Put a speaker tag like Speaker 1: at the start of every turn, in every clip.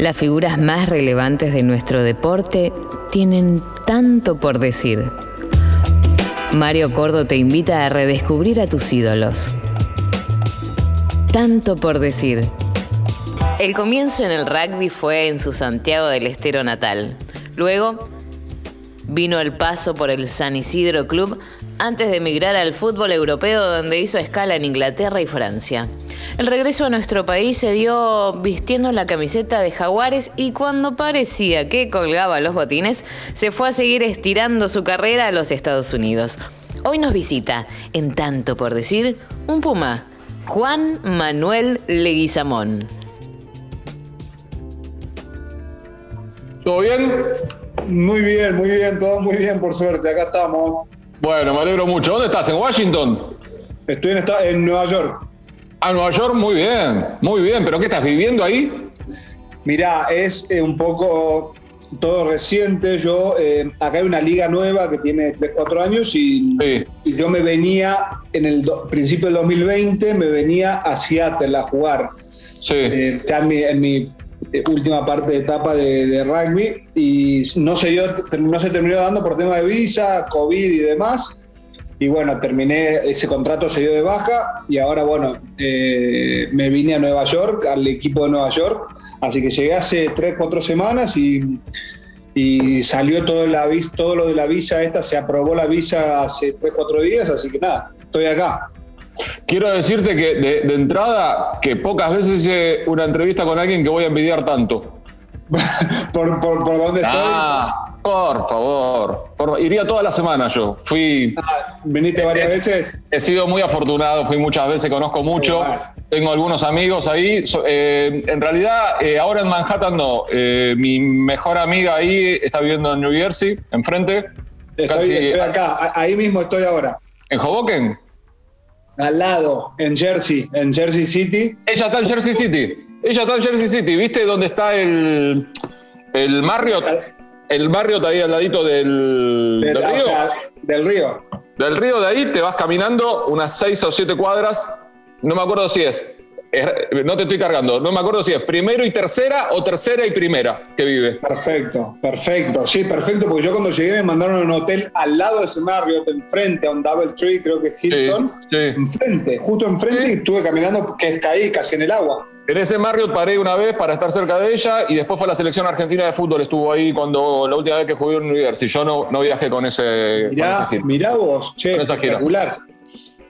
Speaker 1: Las figuras más relevantes de nuestro deporte tienen tanto por decir. Mario Cordo te invita a redescubrir a tus ídolos. Tanto por decir. El comienzo en el rugby fue en su Santiago del Estero natal. Luego vino el paso por el San Isidro Club antes de emigrar al fútbol europeo donde hizo escala en Inglaterra y Francia. El regreso a nuestro país se dio vistiendo la camiseta de Jaguares y cuando parecía que colgaba los botines, se fue a seguir estirando su carrera a los Estados Unidos. Hoy nos visita, en tanto por decir, un puma, Juan Manuel Leguizamón.
Speaker 2: ¿Todo bien?
Speaker 3: Muy bien, muy bien, todo muy bien, por suerte, acá estamos.
Speaker 2: Bueno, me alegro mucho. ¿Dónde estás? ¿En Washington?
Speaker 3: Estoy en, en Nueva York.
Speaker 2: Ah, Nueva York, muy bien, muy bien. ¿Pero qué estás viviendo ahí?
Speaker 3: Mirá, es eh, un poco todo reciente. Yo, eh, acá hay una liga nueva que tiene 3, 4 años y, y yo me venía en el principio del 2020, me venía a Seattle a jugar. Sí. Eh, en mi, en mi última parte de etapa de, de, rugby y no se, dio, no se terminó dando por tema de visa, COVID y demás y bueno, terminé, ese contrato se dio de baja y ahora bueno, eh, me vine a Nueva York, al equipo de Nueva York, así que llegué hace 3, 4 semanas y, y salió todo, lo de la visa esta, se aprobó la visa hace 3, 4 días, así que nada, estoy acá.
Speaker 2: Quiero decirte que de, entrada, que pocas veces hice una entrevista con alguien que voy a envidiar tanto.
Speaker 3: ¿Por, por, por dónde
Speaker 2: ah, por favor, iría toda la semana yo. Fui.
Speaker 3: Ah, ¿Viniste varias veces?
Speaker 2: He sido muy afortunado, fui muchas veces, conozco mucho. Tengo algunos amigos ahí. Eh, en realidad, eh, ahora en Manhattan no. Eh, mi mejor amiga ahí está viviendo en New Jersey, enfrente.
Speaker 3: Estoy, estoy acá, ahí mismo estoy ahora.
Speaker 2: ¿En Hoboken?
Speaker 3: Al lado, en Jersey, en Jersey City.
Speaker 2: Ella está en Jersey City. Ella está en Jersey City. ¿Viste dónde está el, el Marriott? el barrio está ahí al ladito del,
Speaker 3: del río. del río.
Speaker 2: Del río de ahí te vas caminando unas seis o siete cuadras. No me acuerdo si es, no te estoy cargando, no me acuerdo si es primero y tercera o tercera y primera que vive.
Speaker 3: Perfecto, perfecto. Sí, perfecto, porque yo cuando llegué me mandaron a un hotel al lado de ese barrio, enfrente, a un Double Tree, creo que es Hilton. Sí, Enfrente, justo enfrente, y estuve caminando, que es caí casi en el agua.
Speaker 2: En ese Marriott paré una vez para estar cerca de ella y después fue la selección argentina de fútbol, estuvo ahí cuando la última vez que jugué en University. Yo no, no viajé con ese.
Speaker 3: Mirá, mirá vos, che, espectacular.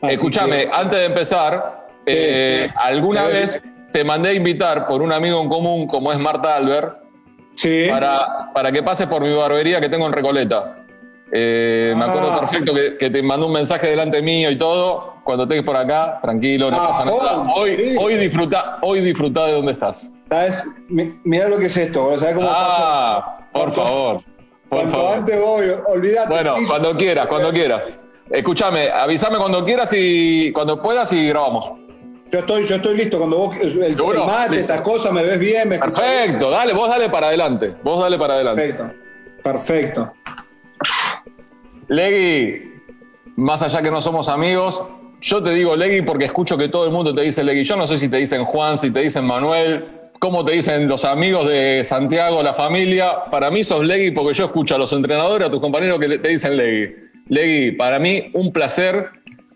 Speaker 2: Escúchame, antes de empezar, eh, alguna vez te mandé a invitar por un amigo en común como es Marta Albert para, para que pases por mi barbería que tengo en Recoleta. Eh, me acuerdo ah. perfecto que, te mandó un mensaje delante mío y todo. Cuando estés por acá, tranquilo, no ah, pasa nada. Hoy, hoy, disfruta, hoy disfruta de dónde estás.
Speaker 3: ¿Sabes? Mira lo que es esto, ¿sabes cómo
Speaker 2: ah, Por favor.
Speaker 3: Por favor. antes voy, olvídate.
Speaker 2: Bueno, cuando quieras, cuando quieras. Escúchame, avísame cuando quieras y cuando puedas y grabamos.
Speaker 3: Yo estoy, yo estoy listo. Cuando vos el, el mate, estas cosas, me ves bien, me
Speaker 2: Perfecto, dale, vos dale para adelante. Vos dale para adelante.
Speaker 3: Perfecto. Perfecto.
Speaker 2: Legui, más allá que no somos amigos, yo te digo Legui porque escucho que todo el mundo te dice Legui. Yo no sé si te dicen Juan, si te dicen Manuel, cómo te dicen los amigos de Santiago, la familia. Para mí sos Legui porque yo escucho a los entrenadores, a tus compañeros que te dicen Legui. Legui, para mí un placer.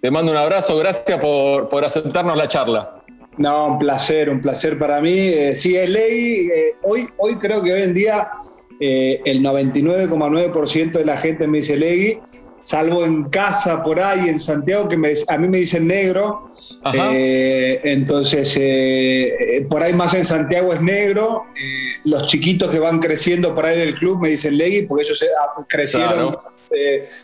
Speaker 2: Te mando un abrazo. Gracias por, por aceptarnos la charla.
Speaker 3: No, un placer, un placer para mí. Eh, sí, es Legui. Eh, hoy, hoy creo que hoy en día eh, el 99,9% de la gente me dice Legui, salvo en casa por ahí en Santiago, que a mí me dicen negro. Eh, entonces, eh, por ahí más en Santiago es negro. los chiquitos que van creciendo por ahí del club me dicen Legui, porque ellos crecieron.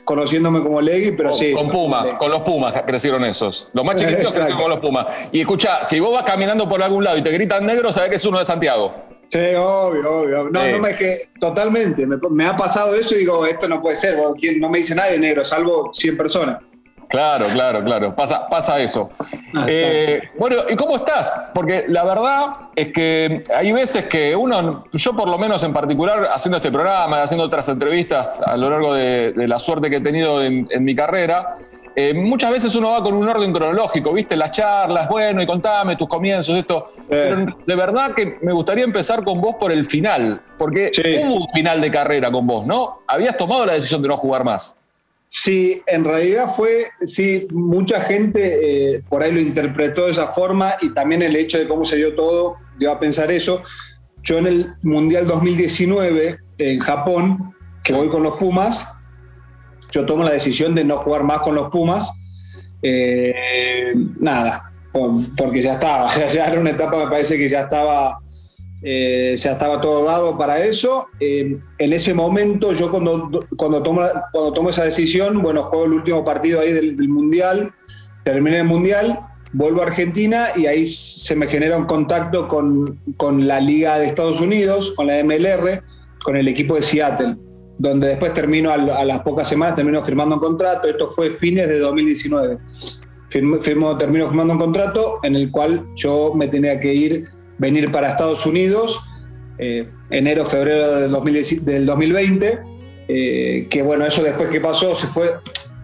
Speaker 3: conociéndome como Legui, pero sí.
Speaker 2: Con Pumas, con los Pumas crecieron esos. Los más chiquitos crecieron con los Pumas. Y escucha, si vos vas caminando por algún lado y te gritan negro, sabés que es uno de Santiago.
Speaker 3: Sí, obvio, obvio. No, no me que totalmente. Me, ha pasado eso y digo, esto no puede ser. No me dice nadie negro, salvo 100 personas.
Speaker 2: Claro, claro, claro. Pasa, pasa eso. Ah, eh, bueno, ¿y cómo estás? Porque la verdad es que hay veces que uno, yo por lo menos en particular, haciendo este programa, haciendo otras entrevistas a lo largo de, la suerte que he tenido en, mi carrera, eh, muchas veces uno va con un orden cronológico, ¿viste? Las charlas, bueno, y contame tus comienzos, esto. Pero de verdad que me gustaría empezar con vos por el final, porque hubo un final de carrera con vos, ¿no? Habías tomado la decisión de no jugar más.
Speaker 3: Sí, en realidad fue, sí, mucha gente eh, por ahí lo interpretó de esa forma y también el hecho de cómo se dio todo dio a pensar eso. Yo en el Mundial 2019 en Japón, que voy con los Pumas, yo tomo la decisión de no jugar más con los Pumas. Eh, nada, porque ya estaba, o sea, ya era una etapa, me parece que ya estaba, eh, estaba todo dado para eso. Eh, en ese momento, yo cuando, cuando, tomo, cuando tomo esa decisión, bueno, juego el último partido ahí del, Mundial, terminé el Mundial, vuelvo a Argentina y ahí se me genera un contacto con, con la Liga de Estados Unidos, con la MLR, con el equipo de Seattle donde después termino a, las pocas semanas, termino firmando un contrato, esto fue fines de 2019. Firmo, termino firmando un contrato en el cual yo me tenía que ir, venir para Estados Unidos, eh, enero, febrero del, 2020, eh, que bueno, eso después que pasó, se fue,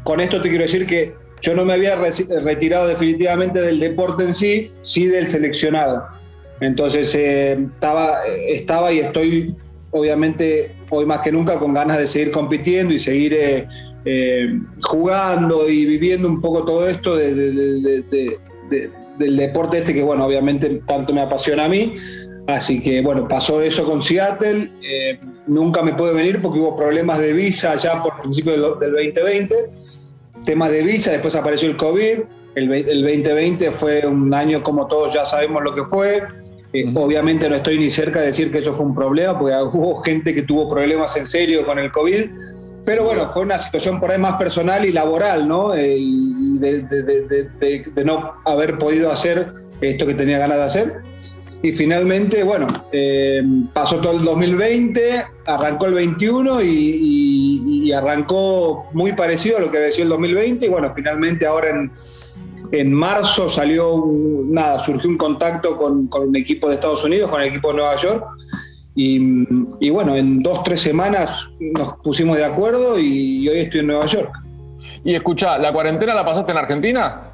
Speaker 3: con esto te quiero decir que yo no me había retirado definitivamente del deporte en sí, sí del seleccionado. Entonces eh, estaba, estaba y estoy obviamente hoy más que nunca con ganas de seguir compitiendo y seguir eh, eh, jugando y viviendo un poco todo esto del deporte este que, bueno, obviamente tanto me apasiona a mí. Así que, bueno, pasó eso con Seattle. Eh, nunca me pude venir porque hubo problemas de visa ya por principio del, 2020. Temas de visa, después apareció el COVID. El 2020 fue un año como todos ya sabemos lo que fue Obviamente no estoy ni cerca de decir que eso fue un problema, porque hubo gente que tuvo problemas en serio con el COVID, pero bueno, fue una situación por ahí más personal y laboral, ¿no? Eh, y de, no haber podido hacer esto que tenía ganas de hacer. Y finalmente, bueno, eh, pasó todo el 2020, arrancó el 21 y, y, arrancó muy parecido a lo que decía el 2020. Y bueno, finalmente ahora en, en marzo salió, nada, surgió un contacto con, un equipo de Estados Unidos, con el equipo de Nueva York. Y, bueno, en dos, tres semanas nos pusimos de acuerdo y, hoy estoy en Nueva York.
Speaker 2: Y escucha, ¿la cuarentena la pasaste en Argentina?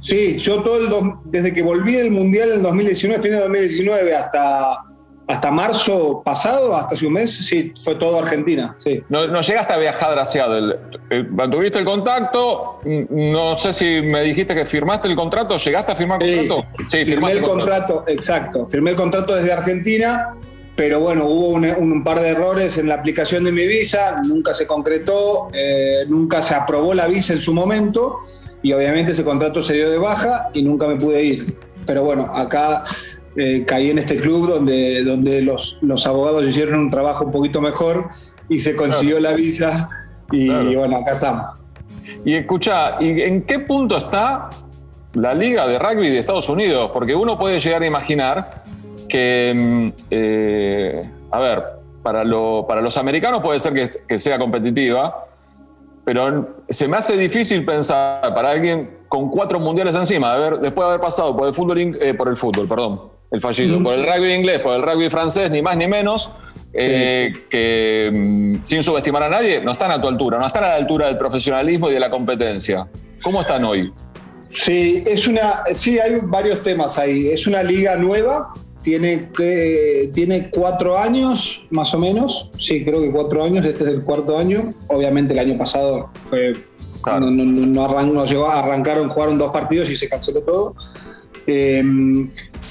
Speaker 3: Sí, yo todo el, desde que volví del Mundial en 2019, fin de 2019, hasta hasta marzo pasado, hasta hace un mes, sí, fue todo Argentina. Sí.
Speaker 2: No, no llegaste a viajar a Seattle. Eh, mantuviste el contacto. No sé si me dijiste que firmaste el contrato. ¿Llegaste a firmar el contrato?
Speaker 3: Sí, firmé el contrato. exacto. Firmé el contrato desde Argentina, pero bueno, hubo un, par de errores en la aplicación de mi visa. Nunca se concretó, eh, nunca se aprobó la visa en su momento. Y obviamente ese contrato se dio de baja y nunca me pude ir. Pero bueno, acá eh, caí en este club donde, donde los, los abogados hicieron un trabajo un poquito mejor y se consiguió la visa y, bueno, acá estamos.
Speaker 2: Y escucha, ¿y en qué punto está la liga de rugby de Estados Unidos? Porque uno puede llegar a imaginar que, mm, eh, a ver, para, lo, para los americanos puede ser que, que, sea competitiva, pero se me hace difícil pensar para alguien con cuatro mundiales encima, a ver, después de haber pasado por el fútbol, eh, por el fútbol, perdón, el fallido, por el rugby inglés, por el rugby francés, ni más ni menos, eh, que mm, sin subestimar a nadie, no están a tu altura, no están a la altura del profesionalismo y de la competencia. ¿Cómo están hoy?
Speaker 3: Sí, es una, sí, hay varios temas ahí. Es una liga nueva, tiene, que, tiene cuatro años más o menos. Sí, creo que cuatro años, este es el cuarto año. Obviamente el año pasado fue No, no, no, llegó, arrancaron, jugaron dos partidos y se canceló todo. Eh,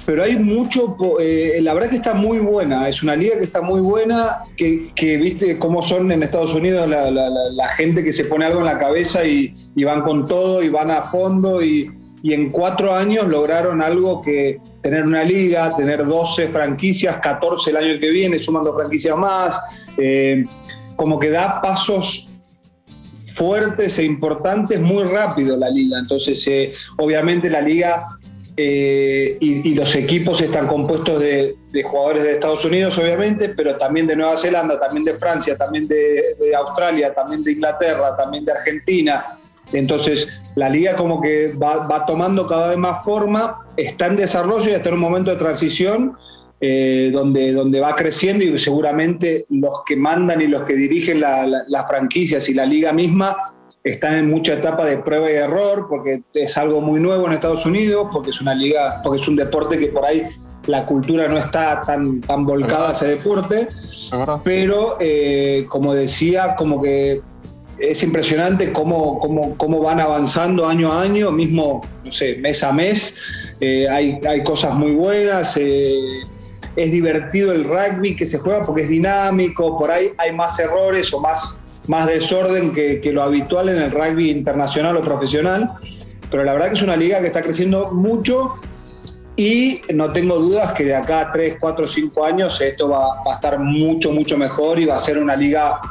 Speaker 3: pero hay mucho, eh, la verdad que está muy buena, es una liga que está muy buena, que, viste cómo son en Estados Unidos la, gente que se pone algo en la cabeza y, van con todo y van a fondo y, en cuatro años lograron algo que tener una liga, tener 12 franquicias, 14 el año que viene, sumando franquicias más, eh, como que da pasos fuertes e importantes muy rápido la liga. Entonces, eh, obviamente la liga eh, y, los equipos están compuestos de, jugadores de Estados Unidos, obviamente, pero también de Nueva Zelanda, también de Francia, también de, Australia, también de Inglaterra, también de Argentina. Entonces, la liga como que va, tomando cada vez más forma, está en desarrollo y está en un momento de transición eh, donde, donde va creciendo y seguramente los que mandan y los que dirigen las franquicias y la liga misma están en mucha etapa de prueba y error, porque es algo muy nuevo en Estados Unidos, porque es una liga, porque es un deporte que por ahí la cultura no está tan, tan volcada a ese deporte, pero eh, como decía, como que es impresionante cómo, cómo, cómo, van avanzando año a año, mismo, no sé, mes a mes, eh, hay, hay, cosas muy buenas, eh, es divertido el rugby que se juega porque es dinámico, por ahí hay más errores o más, más desorden que, que lo habitual en el rugby internacional o profesional, pero la verdad que es una liga que está creciendo mucho y no tengo dudas que de acá a 3, 4, 5 años esto va, a estar mucho, mucho mejor y va a ser una liga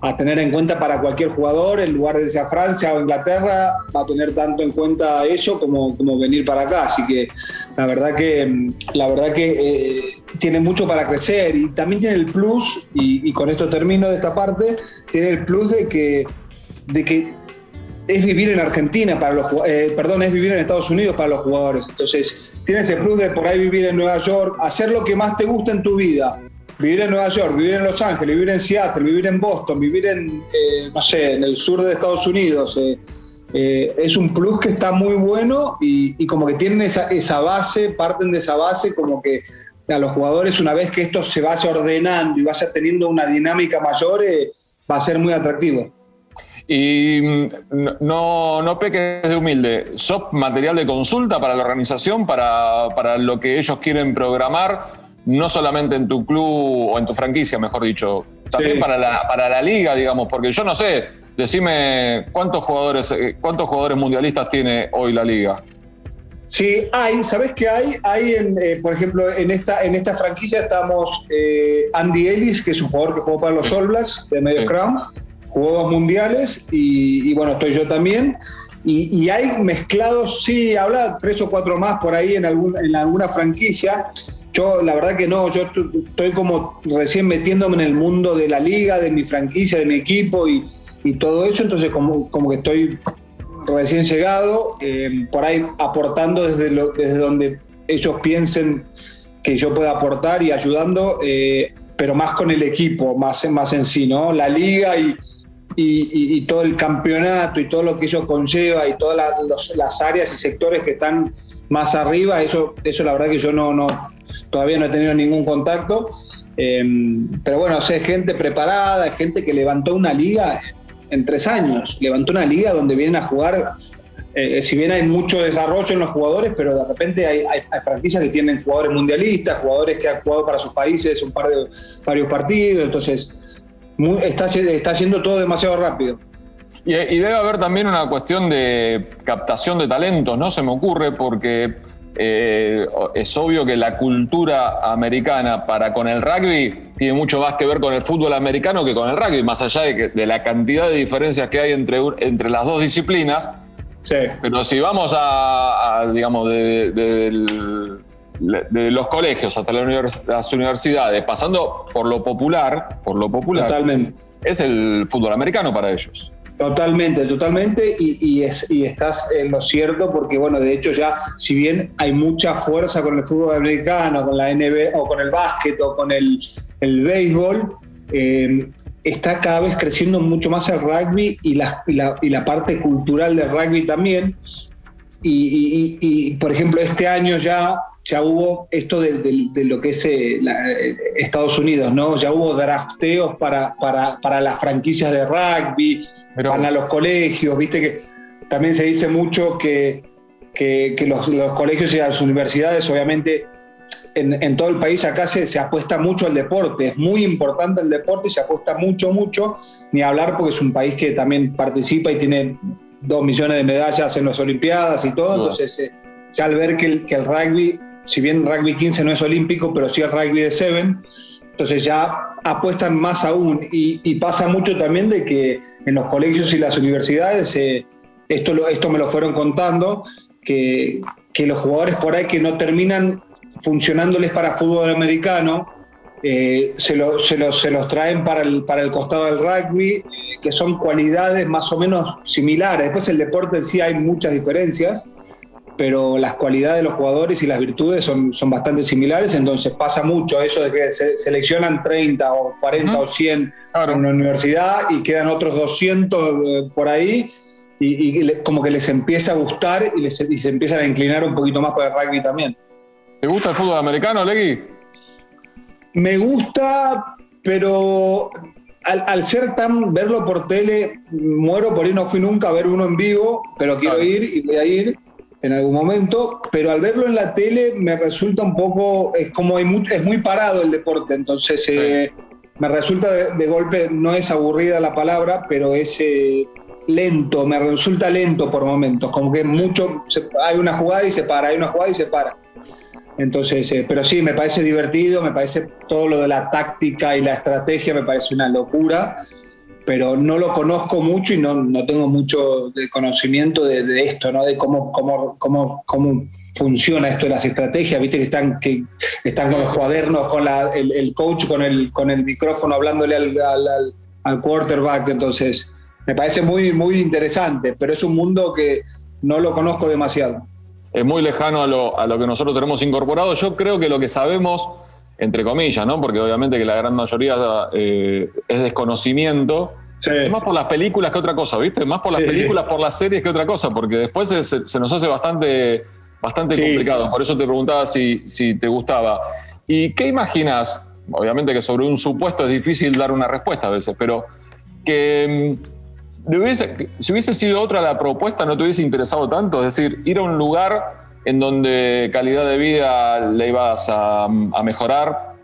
Speaker 3: a tener en cuenta para cualquier jugador, en lugar de irse a Francia o Inglaterra, va a tener tanto en cuenta eso como, como venir para acá. Así que la verdad que, la verdad que eh, tiene mucho para crecer y también tiene el plus, y, con esto termino de esta parte, tiene el plus de que, de que es vivir en Argentina para los eh, perdón, es vivir en Estados Unidos para los jugadores. Entonces, tienes el plus de por ahí vivir en Nueva York, hacer lo que más te gusta en tu vida vivir en Nueva York, vivir en Los Ángeles, vivir en Seattle, vivir en Boston, vivir en, eh, no sé, en el sur de Estados Unidos, eh, eh, es un plus que está muy bueno y, como que tienen esa, esa, base, parten de esa base, como que a los jugadores una vez que esto se vaya ordenando y vaya teniendo una dinámica mayor, va a ser muy atractivo.
Speaker 2: Y mm, no, no peques de humilde, ¿sos material de consulta para la organización, para, para lo que ellos quieren programar? no solamente en tu club o en tu franquicia, mejor dicho, también para, la, para la liga, digamos, porque yo no sé, decime cuántos jugadores, eh, cuántos jugadores mundialistas tiene hoy la liga.
Speaker 3: Sí, hay, ¿sabes qué hay? Hay, eh, por ejemplo, en esta, en esta franquicia estamos eh, Andy Ellis, que es un jugador que jugó para los All Blacks de medio crown, jugó dos mundiales y, bueno, estoy yo también. Y, hay mezclados, sí, habla tres o cuatro más por ahí en, algún, en alguna franquicia. Yo, la verdad que no, yo estoy como recién metiéndome en el mundo de la liga, de mi franquicia, de mi equipo y, todo eso, entonces como, como que estoy recién llegado, eh, por ahí aportando desde, desde donde ellos piensen que yo pueda aportar y ayudando, eh, pero más con el equipo, más, más en sí, ¿no? La liga y, y, todo el campeonato y todo lo que eso conlleva y todas las áreas y sectores que están más arriba, eso, eso la verdad que yo no, no, todavía no he tenido ningún contacto. Eh, pero bueno, es gente preparada, es gente que levantó una liga en tres años, levantó una liga donde vienen a jugar, eh, si bien hay mucho desarrollo en los jugadores, pero de repente hay, franquicias que tienen jugadores mundialistas, jugadores que han jugado para sus países un par de varios partidos, entonces está, está haciendo todo demasiado rápido.
Speaker 2: Y, debe haber también una cuestión de captación de talentos, ¿no? Se me ocurre porque eh, es obvio que la cultura americana para con el rugby tiene mucho más que ver con el fútbol americano que con el rugby, más allá de, la cantidad de diferencias que hay entre, entre las dos disciplinas. Sí. Pero si vamos a, digamos, de, los colegios hasta las universidades, pasando por lo popular, por lo popular,
Speaker 3: Totalmente.
Speaker 2: es el fútbol americano para ellos.
Speaker 3: Totalmente, totalmente, y, y estás en lo cierto porque, bueno, de hecho ya, si bien hay mucha fuerza con el fútbol americano, con la NBA o con el básquet o con el, el béisbol, eh, está cada vez creciendo mucho más el rugby y la, y la, parte cultural del rugby también. Y, por ejemplo, este año ya, ya hubo esto de, lo que es eh, eh, Estados Unidos, ¿no? Ya hubo drafteos para, para, para las franquicias de rugby, van a los colegios, viste que también se dice mucho que, que, los, colegios y las universidades, obviamente, en, en todo el país acá se, se, apuesta mucho al deporte, es muy importante el deporte y se apuesta mucho, mucho, ni hablar porque es un país que también participa y tiene dos millones de medallas en las Olimpiadas y todo, entonces eh, ya al ver que el, que el rugby, si bien rugby 15 no es olímpico, pero sí el rugby de 7, entonces ya apuestan más aún y, pasa mucho también de que en los colegios y las universidades, eh, esto, lo, esto me lo fueron contando, que, que, los jugadores por ahí que no terminan funcionándoles para fútbol americano, eh, se, se, se, los traen para el, para el costado del rugby, que son cualidades más o menos similares. Después el deporte en sí hay muchas diferencias, pero las cualidades de los jugadores y las virtudes son, son bastante similares, entonces pasa mucho eso de que se seleccionan 30 o 40 o 100 en una universidad y quedan otros 200 eh, por ahí y, como que les empieza a gustar y, se empiezan a inclinar un poquito más por el rugby también.
Speaker 2: ¿Te gusta el fútbol americano, Legui?
Speaker 3: Me gusta, pero al, ser tan, verlo por tele, muero por ir, no fui nunca a ver uno en vivo, pero quiero ir y voy a ir en algún momento, pero al verlo en la tele me resulta un poco, es como es muy parado el deporte, entonces eh, me resulta de, golpe, no es aburrida la palabra, pero es eh, lento, me resulta lento por momentos, como que mucho, hay una jugada y se para, hay una jugada y se para. Entonces, eh, pero sí, me parece divertido, me parece todo lo de la táctica y la estrategia, me parece una locura pero no lo conozco mucho y no, no tengo mucho conocimiento de, esto, ¿no? de cómo, cómo, cómo, cómo funciona esto de las estrategias, viste que están, que están con los cuadernos, con la, el, coach con el, con el micrófono hablándole al, al, al, quarterback, entonces me parece muy, muy interesante, pero es un mundo que no lo conozco demasiado.
Speaker 2: Es muy lejano a lo, a lo que nosotros tenemos incorporado. Yo creo que lo que sabemos entre comillas, ¿no? Porque obviamente que la gran mayoría eh, es desconocimiento. Es más por las películas que otra cosa, ¿viste? Más por las películas, por las series que otra cosa, porque después se, nos hace bastante, bastante complicado. Por eso te preguntaba si, si te gustaba. ¿Y qué imaginas? Obviamente que sobre un supuesto es difícil dar una respuesta a veces, pero que mm, si hubiese sido otra la propuesta no te hubiese interesado tanto, es decir, ir a un lugar en donde calidad de vida le ibas a, mejorar.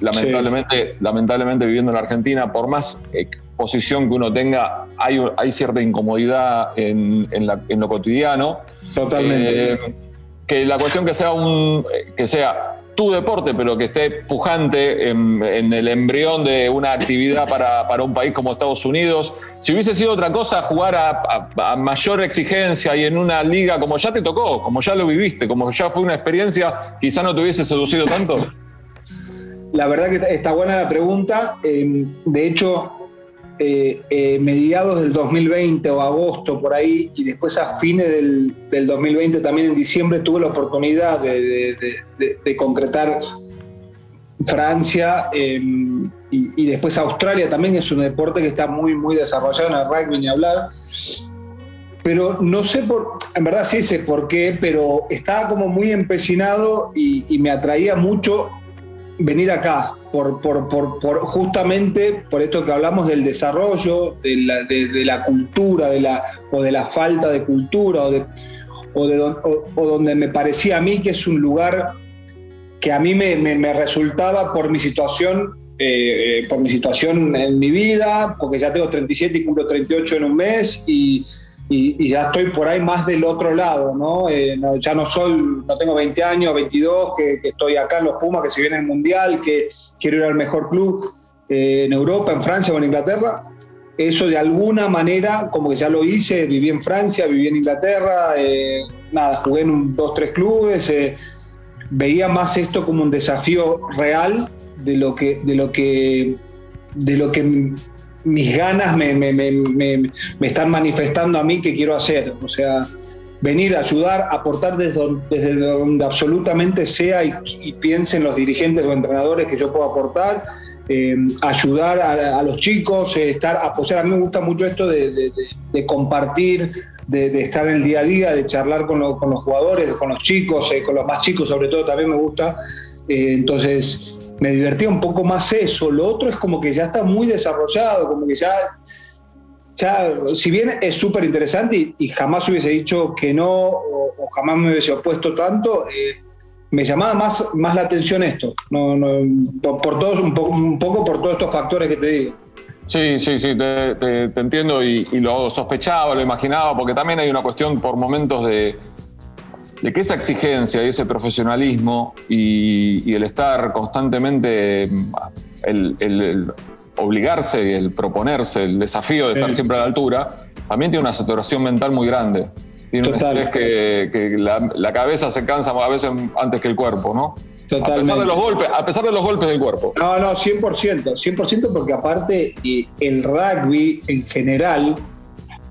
Speaker 2: Lamentablemente, lamentablemente viviendo en la Argentina, por más posición que uno tenga, hay, hay cierta incomodidad en, lo cotidiano.
Speaker 3: Totalmente.
Speaker 2: Eh, que la cuestión que sea un que sea tu deporte, pero que esté pujante en, el embrión de una actividad para, un país como Estados Unidos. Si hubiese sido otra cosa, jugar a, mayor exigencia y en una liga como ya te tocó, como ya lo viviste, como ya fue una experiencia, quizá no te hubiese seducido tanto.
Speaker 3: La verdad que está buena la pregunta. Eh, de hecho, eh, eh, mediados del 2020 o agosto por ahí, y después a fines del, 2020, también en diciembre, tuve la oportunidad de, concretar Francia em, y, después Australia también es un deporte que está muy, muy desarrollado en el rugby, ni hablar. Pero no sé por, en verdad sí sé por qué, pero estaba como muy empecinado y, y me atraía mucho venir acá, por, por, justamente por esto que hablamos del desarrollo, de la, de, la, cultura, de la, o de la falta de cultura, o, de, o, de, donde me parecía a mí que es un lugar que a mí me, me, resultaba por mi situación, eh, eh, por mi situación en mi vida, porque ya tengo 37 y cumplo 38 en un mes, y, y, ya estoy por ahí más del otro lado, ¿no? Eh, ya no soy, no tengo 20 años, 22, que, estoy acá en los Pumas, que se viene el Mundial, que quiero ir al mejor club eh, en Europa, en Francia o en Inglaterra. Eso de alguna manera, como que ya lo hice, viví en Francia, viví en Inglaterra, eh, nada, jugué en dos, tres clubes, veía más esto como un desafío real de lo que, de lo que, de lo que mis ganas me, están manifestando a mí que quiero hacer. O sea, venir, a ayudar, aportar desde donde, absolutamente sea y, piensen los dirigentes o entrenadores que yo puedo aportar. Eh, ayudar a, los chicos, eh, estar, apoyar. A mí me gusta mucho esto de, compartir, de, estar en el día a día, de charlar con, los jugadores, con los chicos, eh, con los más chicos sobre todo también me gusta. entonces, me divertía un poco más eso. Lo otro es como que ya está muy desarrollado, como que ya, ya si bien es súper interesante y, jamás hubiese dicho que no o, jamás me hubiese opuesto tanto, eh, me llamaba más, más la atención esto, no, por, todos, un, poco por todos estos factores que te digo.
Speaker 2: Sí, sí, sí, te, entiendo y, y, lo sospechaba, lo imaginaba, porque también hay una cuestión por momentos de, de que esa exigencia y ese profesionalismo y, el estar constantemente, el, obligarse, el proponerse, el desafío de estar siempre a la altura, también tiene una saturación mental muy grande. Tiene un estrés que, la, cabeza se cansa a veces antes que el cuerpo, ¿no? A pesar, de los golpes, a pesar de los golpes del cuerpo.
Speaker 3: No, no, 100%, 100% porque aparte el rugby en general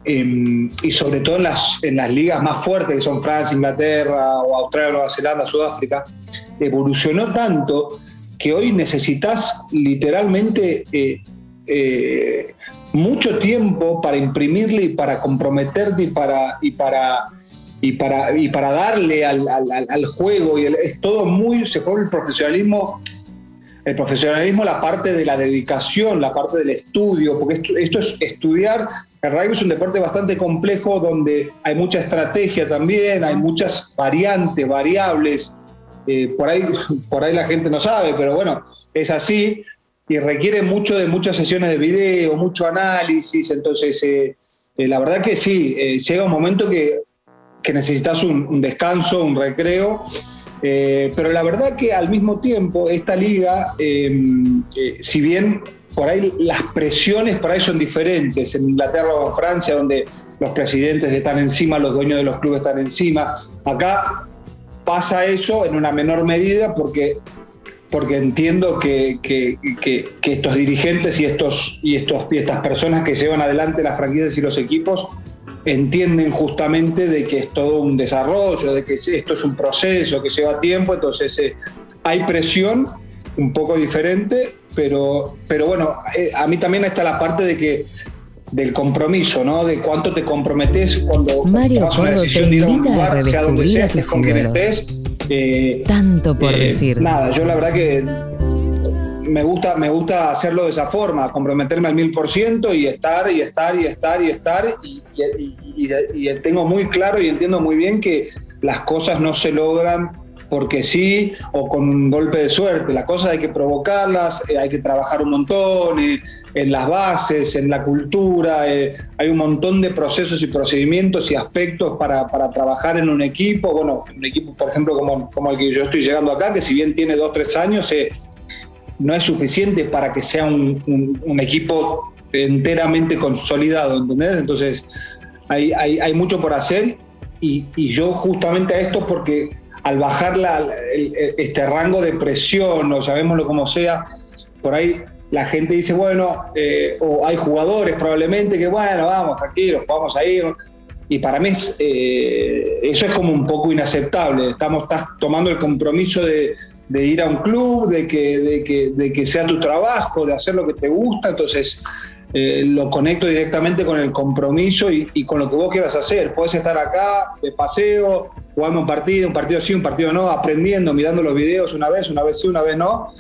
Speaker 3: em, y sobre todo en las, en las ligas más fuertes, que son Francia, Inglaterra, o Australia, Nueva Zelanda, Sudáfrica, evolucionó tanto que hoy necesitas literalmente eh, eh, mucho tiempo para imprimirle y para comprometerte y para, y para, y para, y para darle al, juego. Y es todo muy, se fue el profesionalismo, el profesionalismo, la parte de la dedicación, la parte del estudio, porque esto, es estudiar. El rugby es un deporte bastante complejo donde hay mucha estrategia también, hay muchas variantes, variables. Eh, por, ahí, por ahí la gente no sabe, pero bueno, es así. Y requiere mucho de muchas sesiones de video, mucho análisis, entonces eh, eh, la verdad que sí, llega un momento que, que necesitas un, descanso, un recreo, pero la verdad que al mismo tiempo esta liga, si bien por ahí las presiones por ahí son diferentes, en Inglaterra o en Francia, donde los presidentes están encima, los dueños de los clubes están encima, acá pasa eso en una menor medida porque, porque entiendo que, estos dirigentes y, estos, y, estos, y estas personas que llevan adelante las franquicias y los equipos entienden justamente de que es todo un desarrollo, de que esto es un proceso que lleva tiempo, entonces eh, hay presión un poco diferente, pero, pero bueno, eh, a mí también está la parte de que del compromiso, ¿no? De cuánto te comprometes cuando,
Speaker 1: tomas una decisión de ir a un lugar, sea donde sea, estés con quien estés. Eh, Tanto por eh, decir.
Speaker 3: Nada, yo la verdad que me gusta, me gusta hacerlo de esa forma, comprometerme al mil por ciento y estar y estar y estar y estar y, y, tengo muy claro y entiendo muy bien que las cosas no se logran porque sí o con un golpe de suerte. Las cosas hay que provocarlas, eh, hay que trabajar un montón eh, en las bases, en la cultura. Eh, hay un montón de procesos y procedimientos y aspectos para, trabajar en un equipo. Bueno, un equipo, por ejemplo, como, como el que yo estoy llegando acá, que si bien tiene dos, tres años, no es suficiente para que sea un, equipo enteramente consolidado, ¿entendés? Entonces, hay, hay, mucho por hacer y, y yo justamente a esto porque al bajar este rango de presión, o llamémoslo como sea, por ahí la gente dice, bueno, eh, o hay jugadores probablemente que, bueno, vamos, tranquilos, vamos a ir. Y para mí eh, eso es como un poco inaceptable. Estamos, estás tomando el compromiso de, ir a un club, de que, de que, sea tu trabajo, de hacer lo que te gusta. Entonces, eh, lo conecto directamente con el compromiso y, y, con lo que vos quieras hacer. Puedes estar acá de paseo, jugando un partido, un partido sí, un partido no, aprendiendo, mirando los videos una vez, una vez sí, una vez no,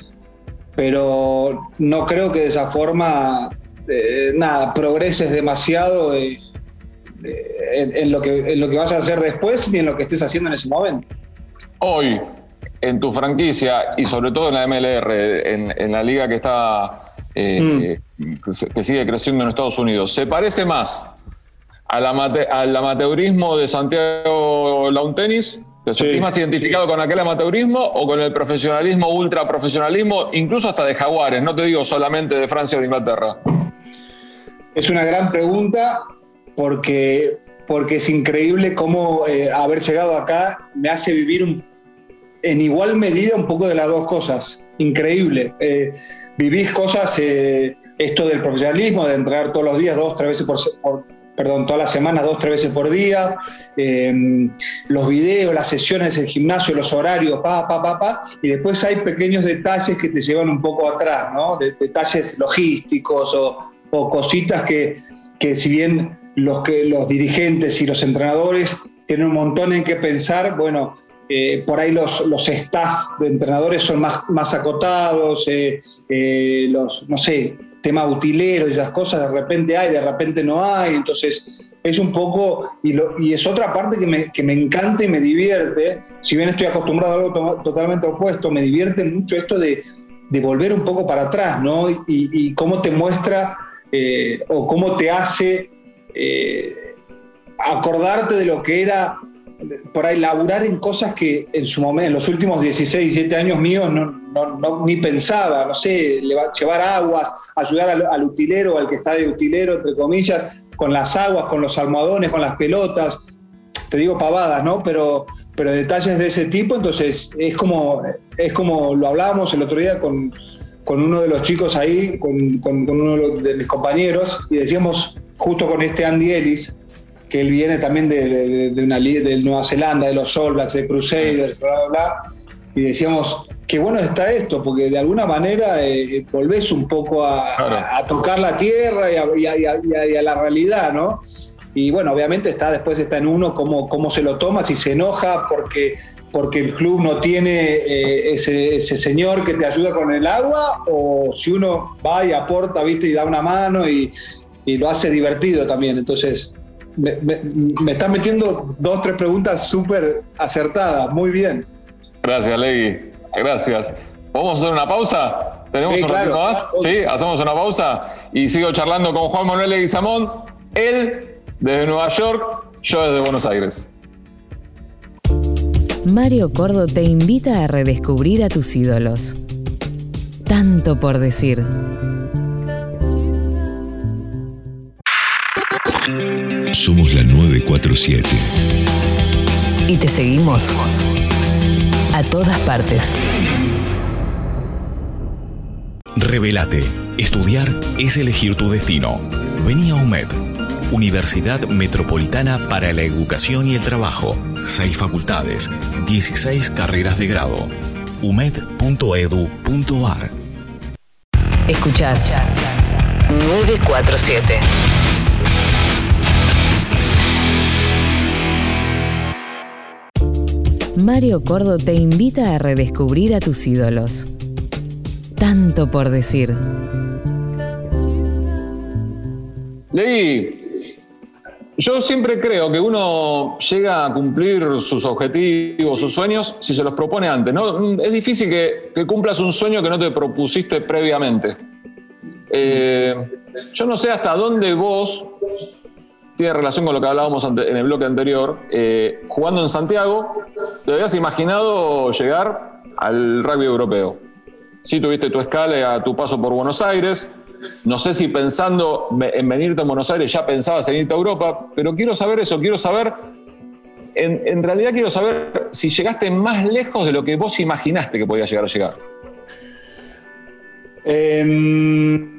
Speaker 3: pero no creo que de esa forma, eh, nada, progreses demasiado eh, eh, en, lo que, en lo que vas a hacer después ni en lo que estés haciendo en ese momento.
Speaker 2: Hoy, en tu franquicia y sobre todo en la MLR, en, la liga que está... Mm. Que sigue creciendo en Estados Unidos, ¿se parece más al, amateurismo de Santiago Launtenis? ¿Te sentís más identificado con aquel amateurismo o con el profesionalismo, ultra profesionalismo, incluso hasta de Jaguares? No te digo solamente de Francia o de Inglaterra.
Speaker 3: Es una gran pregunta porque, porque es increíble cómo eh, haber llegado acá me hace vivir en igual medida un poco de las dos cosas. Increíble. Eh, vivís cosas, eh, esto del profesionalismo, de entrenar todos los días, dos, tres veces por, perdón, todas las semanas, dos, tres veces por día, em, los videos, las sesiones, el gimnasio, los horarios, pa, pa, pa, pa, y después hay pequeños detalles que te llevan un poco atrás, ¿no? detalles logísticos o, cositas que, que, si bien los, que, los dirigentes y los entrenadores tienen un montón en qué pensar, bueno, eh, por ahí los, los staff de entrenadores son más, más acotados, eh, eh, los, no sé, tema utilero y esas cosas, de repente hay, de repente no hay, entonces es un poco, y, es otra parte que me, que me, encanta y me divierte, si bien estoy acostumbrado a algo totalmente opuesto, me divierte mucho esto de, de volver un poco para atrás, ¿no? Y, y cómo te muestra eh, o cómo te hace eh, acordarte de lo que era por ahí laburar en cosas que en su momento, en los últimos 16, 17 años míos no, ni pensaba, no sé, llevar aguas, ayudar al, utilero, al que está de utilero, entre comillas, con las aguas, con los almohadones, con las pelotas, te digo pavadas, ¿no? Pero, pero detalles de ese tipo, entonces es como, es como lo hablábamos el otro día con, uno de los chicos ahí, con, uno de mis compañeros, y decíamos, justo con este Andy Ellis, que él viene también de, de, una, de Nueva Zelanda, de los All Blacks, de Crusaders, bla, bla, bla, y decíamos, qué bueno está esto, porque de alguna manera eh, volvés un poco a, tocar la tierra y a, la realidad, ¿no? Y bueno, obviamente está después está en uno cómo, cómo se lo toma, si se enoja porque, porque el club no tiene eh, ese, señor que te ayuda con el agua, o si uno va y aporta, viste, y da una mano y, lo hace divertido también. Entonces, me, me, están metiendo dos, tres preguntas súper acertadas, muy bien.
Speaker 2: Gracias, Legui. Gracias. ¿Vamos a hacer una pausa? ¿Tenemos un ratito más? Sí, hacemos una pausa y sigo charlando con Juan Manuel Leguizamón. Él desde Nueva York, yo desde Buenos Aires.
Speaker 1: Mario Cordo te invita a redescubrir a tus ídolos. Tanto por decir.
Speaker 4: Somos la 947.
Speaker 1: Y te seguimos a todas partes.
Speaker 4: Revelate. Estudiar es elegir tu destino. Vení a UMED, Universidad Metropolitana para la Educación y el Trabajo. Seis facultades, 16 carreras de grado. umed.edu.ar
Speaker 1: Escuchás 947. Mario Cordo te invita a redescubrir a tus ídolos. Tanto por decir.
Speaker 2: Leí, yo siempre creo que uno llega a cumplir sus objetivos, sus sueños, si se los propone antes. ¿no? Es difícil que, cumplas un sueño que no te propusiste previamente. Eh, yo no sé hasta dónde vos tiene relación con lo que hablábamos en el bloque anterior. Eh, jugando en Santiago, ¿te habías imaginado llegar al rugby europeo? Sí, tuviste tu escala a tu paso por Buenos Aires. No sé si pensando en venirte a Buenos Aires ya pensabas en irte a Europa, pero quiero saber eso, quiero saber, en, realidad quiero saber si llegaste más lejos de lo que vos imaginaste que podía llegar a llegar.
Speaker 3: Eh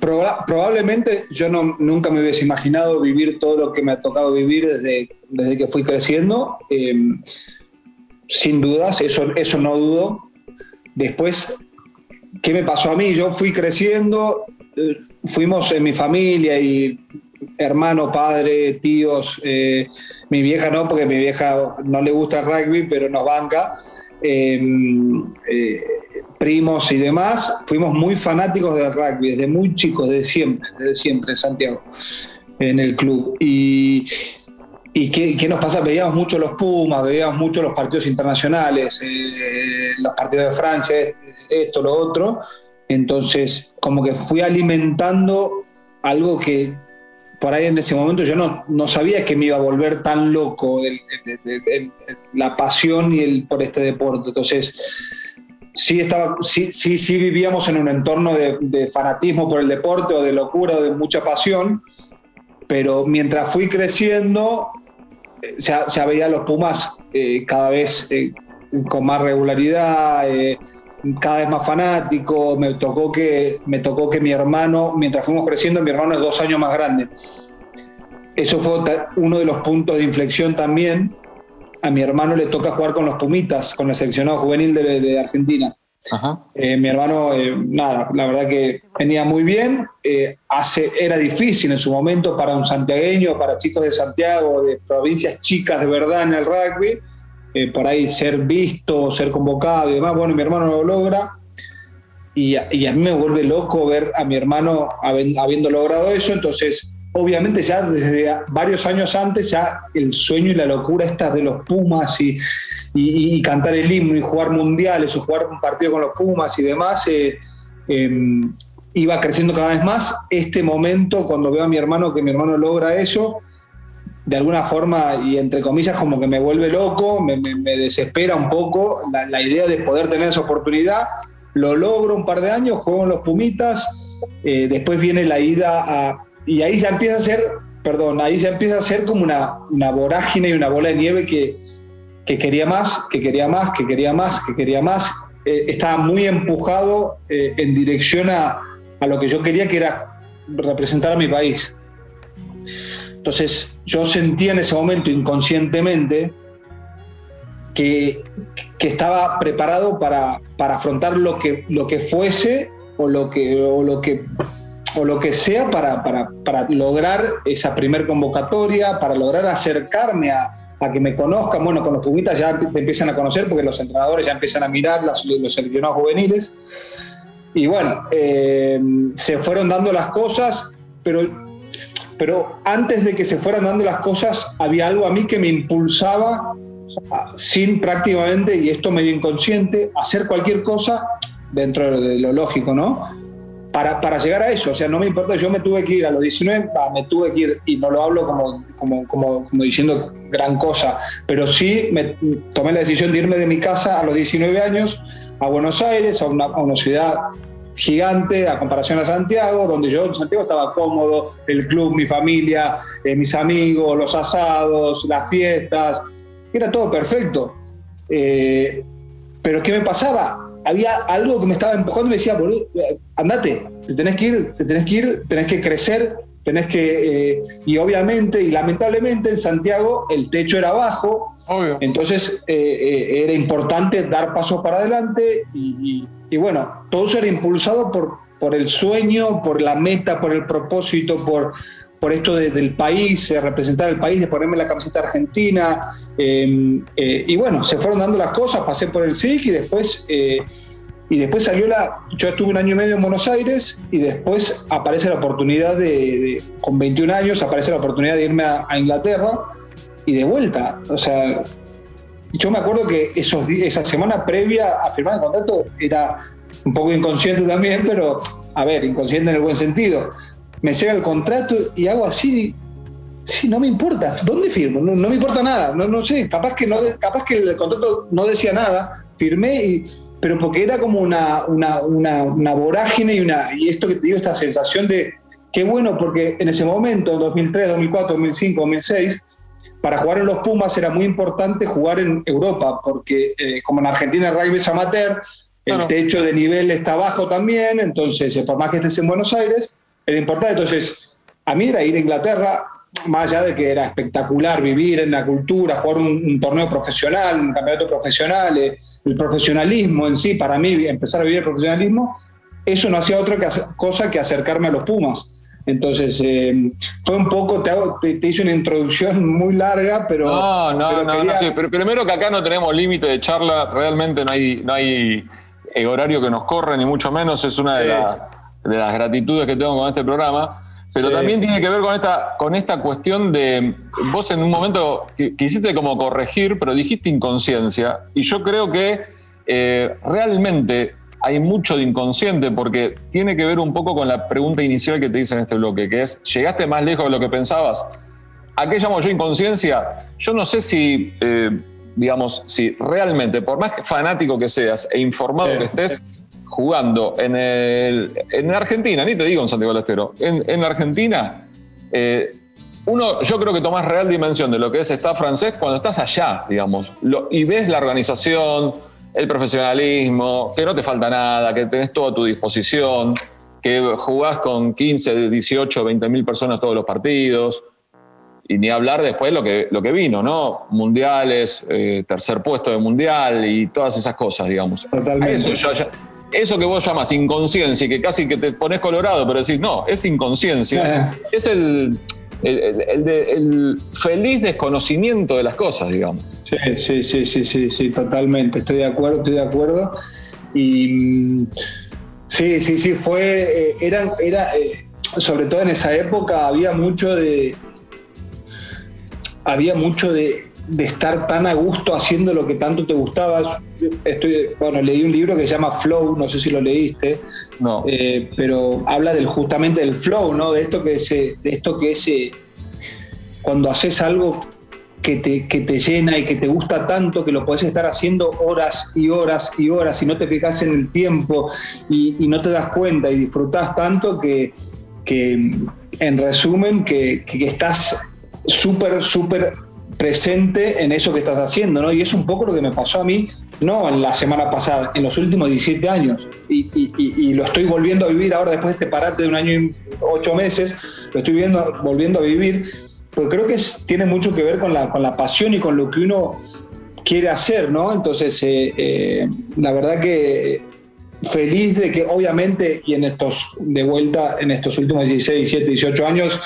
Speaker 3: probablemente yo no, nunca me hubiese imaginado vivir todo lo que me ha tocado vivir desde, desde que fui creciendo. Em, sin dudas, eso, eso no dudo. Después, ¿qué me pasó a mí? Yo fui creciendo, eh, fuimos en mi familia y hermano, padre, tíos, eh, mi vieja no, porque mi vieja no le gusta el rugby, pero nos banca. Em, eh, primos y demás, fuimos muy fanáticos del rugby, desde muy chicos, desde siempre, desde siempre en Santiago, en el club. Y, ¿qué, nos pasa? Veíamos mucho los Pumas, veíamos mucho los partidos internacionales, eh, los partidos de Francia, esto, lo otro. Entonces, como que fui alimentando algo que por ahí en ese momento yo no, no sabía que me iba a volver tan loco la pasión y el, por este deporte. Entonces, sí, estaba, sí, sí, sí vivíamos en un entorno de, fanatismo por el deporte o de locura o de mucha pasión, pero mientras fui creciendo, eh, ya, ya veía los Pumas eh, cada vez eh, con más regularidad cada vez más fanático, me tocó que, me tocó que mi hermano, mientras fuimos creciendo, mi hermano es dos años más grande. Eso fue uno de los puntos de inflexión también. A mi hermano le toca jugar con los Pumitas, con el seleccionado juvenil de, Argentina. Eh, mi hermano, eh, nada, la verdad que venía muy bien. Eh, hace, era difícil en su momento para un santiagueño, para chicos de Santiago, de provincias chicas de verdad en el rugby eh, por ahí ser visto, ser convocado y demás. Bueno, mi hermano lo logra. Y a, mí me vuelve loco ver a mi hermano habiendo logrado eso. Entonces, obviamente ya desde varios años antes, ya el sueño y la locura esta de los Pumas y, y, cantar el himno y jugar mundiales o jugar un partido con los Pumas y demás, eh, em, iba creciendo cada vez más. Este momento, cuando veo a mi hermano, que mi hermano logra eso, de alguna forma, y entre comillas, como que me vuelve loco, me, desespera un poco la, idea de poder tener esa oportunidad. Lo logro un par de años, juego en los Pumitas, eh, después viene la ida a... Y ahí ya empieza a ser, perdón, ahí ya empieza a ser como una, una vorágine y una bola de nieve que, que quería más, que quería más, que quería más, que quería más. Eh, estaba muy empujado eh, en dirección a, a lo que yo quería, que era representar a mi país. Entonces yo sentía en ese momento inconscientemente que, que estaba preparado para, para, afrontar lo que, lo que fuese o lo que, o lo que, o lo que sea para, para, para lograr esa primer convocatoria, para lograr acercarme a, a que me conozcan. Bueno, con los Pumitas ya te empiezan a conocer porque los entrenadores ya empiezan a mirar las, los seleccionados juveniles. Y bueno, eh, se fueron dando las cosas, pero, pero antes de que se fueran dando las cosas, había algo a mí que me impulsaba sin prácticamente, y esto medio inconsciente, hacer cualquier cosa dentro de lo lógico, ¿no? Para, para, llegar a eso. O sea, no me importa, yo me tuve que ir a los 19, me tuve que ir, y no lo hablo como, como, como, como, diciendo gran cosa, pero sí me tomé la decisión de irme de mi casa a los 19 años a Buenos Aires, a una, a una ciudad gigante a comparación a Santiago, donde yo en Santiago estaba cómodo, el club, mi familia, eh, mis amigos, los asados, las fiestas, era todo perfecto. Eh, pero ¿qué me pasaba? Había algo que me estaba empujando y me decía, andate, te tenés que ir, te tenés que ir, tenés que crecer, tenés que... Eh, y obviamente y lamentablemente en Santiago el techo era bajo, entonces era importante dar pasos para adelante y y bueno, todo eso era impulsado por, por el sueño, por la meta, por el propósito, por, por esto del país, de representar el país, de ponerme la camiseta argentina. Em, eh, y bueno, se fueron dando las cosas, pasé por el SIC y después, eh, y después salió la... Yo estuve un año y medio en Buenos Aires y después aparece la oportunidad de, con 21 años, aparece la oportunidad de irme a, a Inglaterra y de vuelta. O sea, yo me acuerdo que esos, esa semana previa a firmar el contrato era un poco inconsciente también, pero a ver, inconsciente en el buen sentido. Me llega el contrato y hago así, sí, no me importa, ¿dónde firmo? No, me importa nada, no, no sé, capaz que, no, capaz que el contrato no decía nada, firmé, y, pero porque era como una, una, una, una vorágine y, una, y esto que te digo, esta sensación de, qué bueno, porque en ese momento, 2003, 2004, 2005, 2006, para jugar en los Pumas era muy importante jugar en Europa, porque eh, como en Argentina el rugby es amateur, el techo de nivel está bajo también, entonces eh, por más que estés en Buenos Aires, era importante. Entonces, a mí era ir a Inglaterra, más allá de que era espectacular vivir en la cultura, jugar un, torneo profesional, un campeonato profesional, eh, el profesionalismo en sí, para mí empezar a vivir el profesionalismo, eso no hacía otra cosa que acercarme a los Pumas. Entonces, eh, fue un poco, te, hice una introducción muy larga, pero...
Speaker 2: No, no, no, no sí, pero primero que acá no tenemos límite de charla, realmente no hay, no hay eh, horario que nos corre, ni mucho menos, es una de, de las gratitudes que tengo con este programa. Pero también tiene que ver con esta, con esta cuestión de, vos en un momento quisiste como corregir, pero dijiste inconsciencia, y yo creo que eh, realmente hay mucho de inconsciente porque tiene que ver un poco con la pregunta inicial que te hice en este bloque, que es, ¿llegaste más lejos de lo que pensabas? ¿A qué llamo yo inconsciencia? Yo no sé si, eh, digamos, si realmente, por más fanático que seas e informado que estés, jugando en, el, en Argentina, ni te digo en Santiago del Estero, en, en Argentina, eh, uno, yo creo que tomas real dimensión de lo que es estar francés cuando estás allá, digamos, y ves la organización, el profesionalismo, que no te falta nada, que tenés todo a tu disposición, que jugás con 15, 18, 20 mil personas todos los partidos. Y ni hablar después lo que, lo que vino, ¿no? Mundiales, eh, tercer puesto de mundial y todas esas cosas, digamos. Eso, eso que vos llamas inconsciencia y que casi que te pones colorado, pero decís, no, es inconsciencia. Eh. Es el, el, feliz desconocimiento de las cosas, digamos.
Speaker 3: Sí, sí, sí, sí, sí, sí, totalmente. Estoy de acuerdo, estoy de acuerdo. Y mm, sí, sí, sí, fue, eh, era, era eh, sobre todo en esa época había mucho de, había mucho de, de estar tan a gusto haciendo lo que tanto te gustaba. Estoy, bueno, leí un libro que se llama Flow, no sé si lo leíste, no. Eh, pero habla del, justamente del flow, ¿no? De esto que es, de esto que es cuando haces algo que te, que te llena y que te gusta tanto que lo puedes estar haciendo horas y horas y horas y no te fijas en el tiempo y, no te das cuenta y disfrutas tanto que, que en resumen, que, que estás súper, súper presente en eso que estás haciendo, ¿no? Y es un poco lo que me pasó a mí, no en la semana pasada, en los últimos 17 años. Y, lo estoy volviendo a vivir ahora después de este parate de un año y ocho meses, lo estoy viendo, volviendo a vivir, porque creo que tiene mucho que ver con la, con la pasión y con lo que uno quiere hacer, ¿no? Entonces, eh, eh, la verdad que feliz de que obviamente y en estos, de vuelta, en estos últimos 16, 17, 18 años,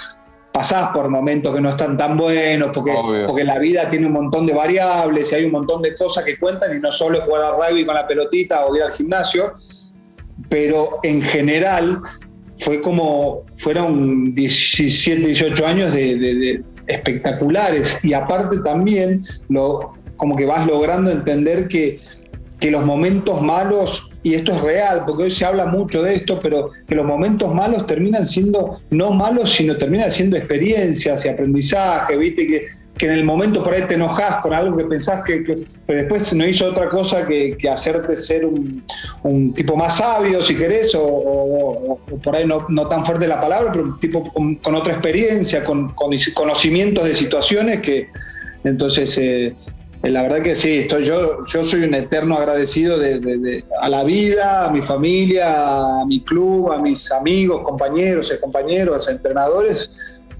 Speaker 3: pasás por momentos que no están tan buenos, porque, porque la vida tiene un montón de variables y hay un montón de cosas que cuentan y no solo es jugar al rugby con la pelotita o ir al gimnasio, pero en general fue como, fueron 17, 18 años de, espectaculares. Y aparte también lo, como que vas logrando entender que, que los momentos malos y esto es real, porque hoy se habla mucho de esto, pero que los momentos malos terminan siendo no malos, sino terminan siendo experiencias y aprendizaje, ¿viste? Que, que en el momento por ahí te enojas con algo que pensás que, que después no hizo otra cosa que, que hacerte ser un, un, tipo más sabio, si querés, o, o, por ahí no, no, tan fuerte la palabra, pero un tipo con, otra experiencia, con, con, conocimientos de situaciones que entonces... Eh, la verdad que sí, estoy, yo, yo soy un eterno agradecido de, a la vida, a mi familia, a mi club, a mis amigos, compañeros, compañeros, entrenadores,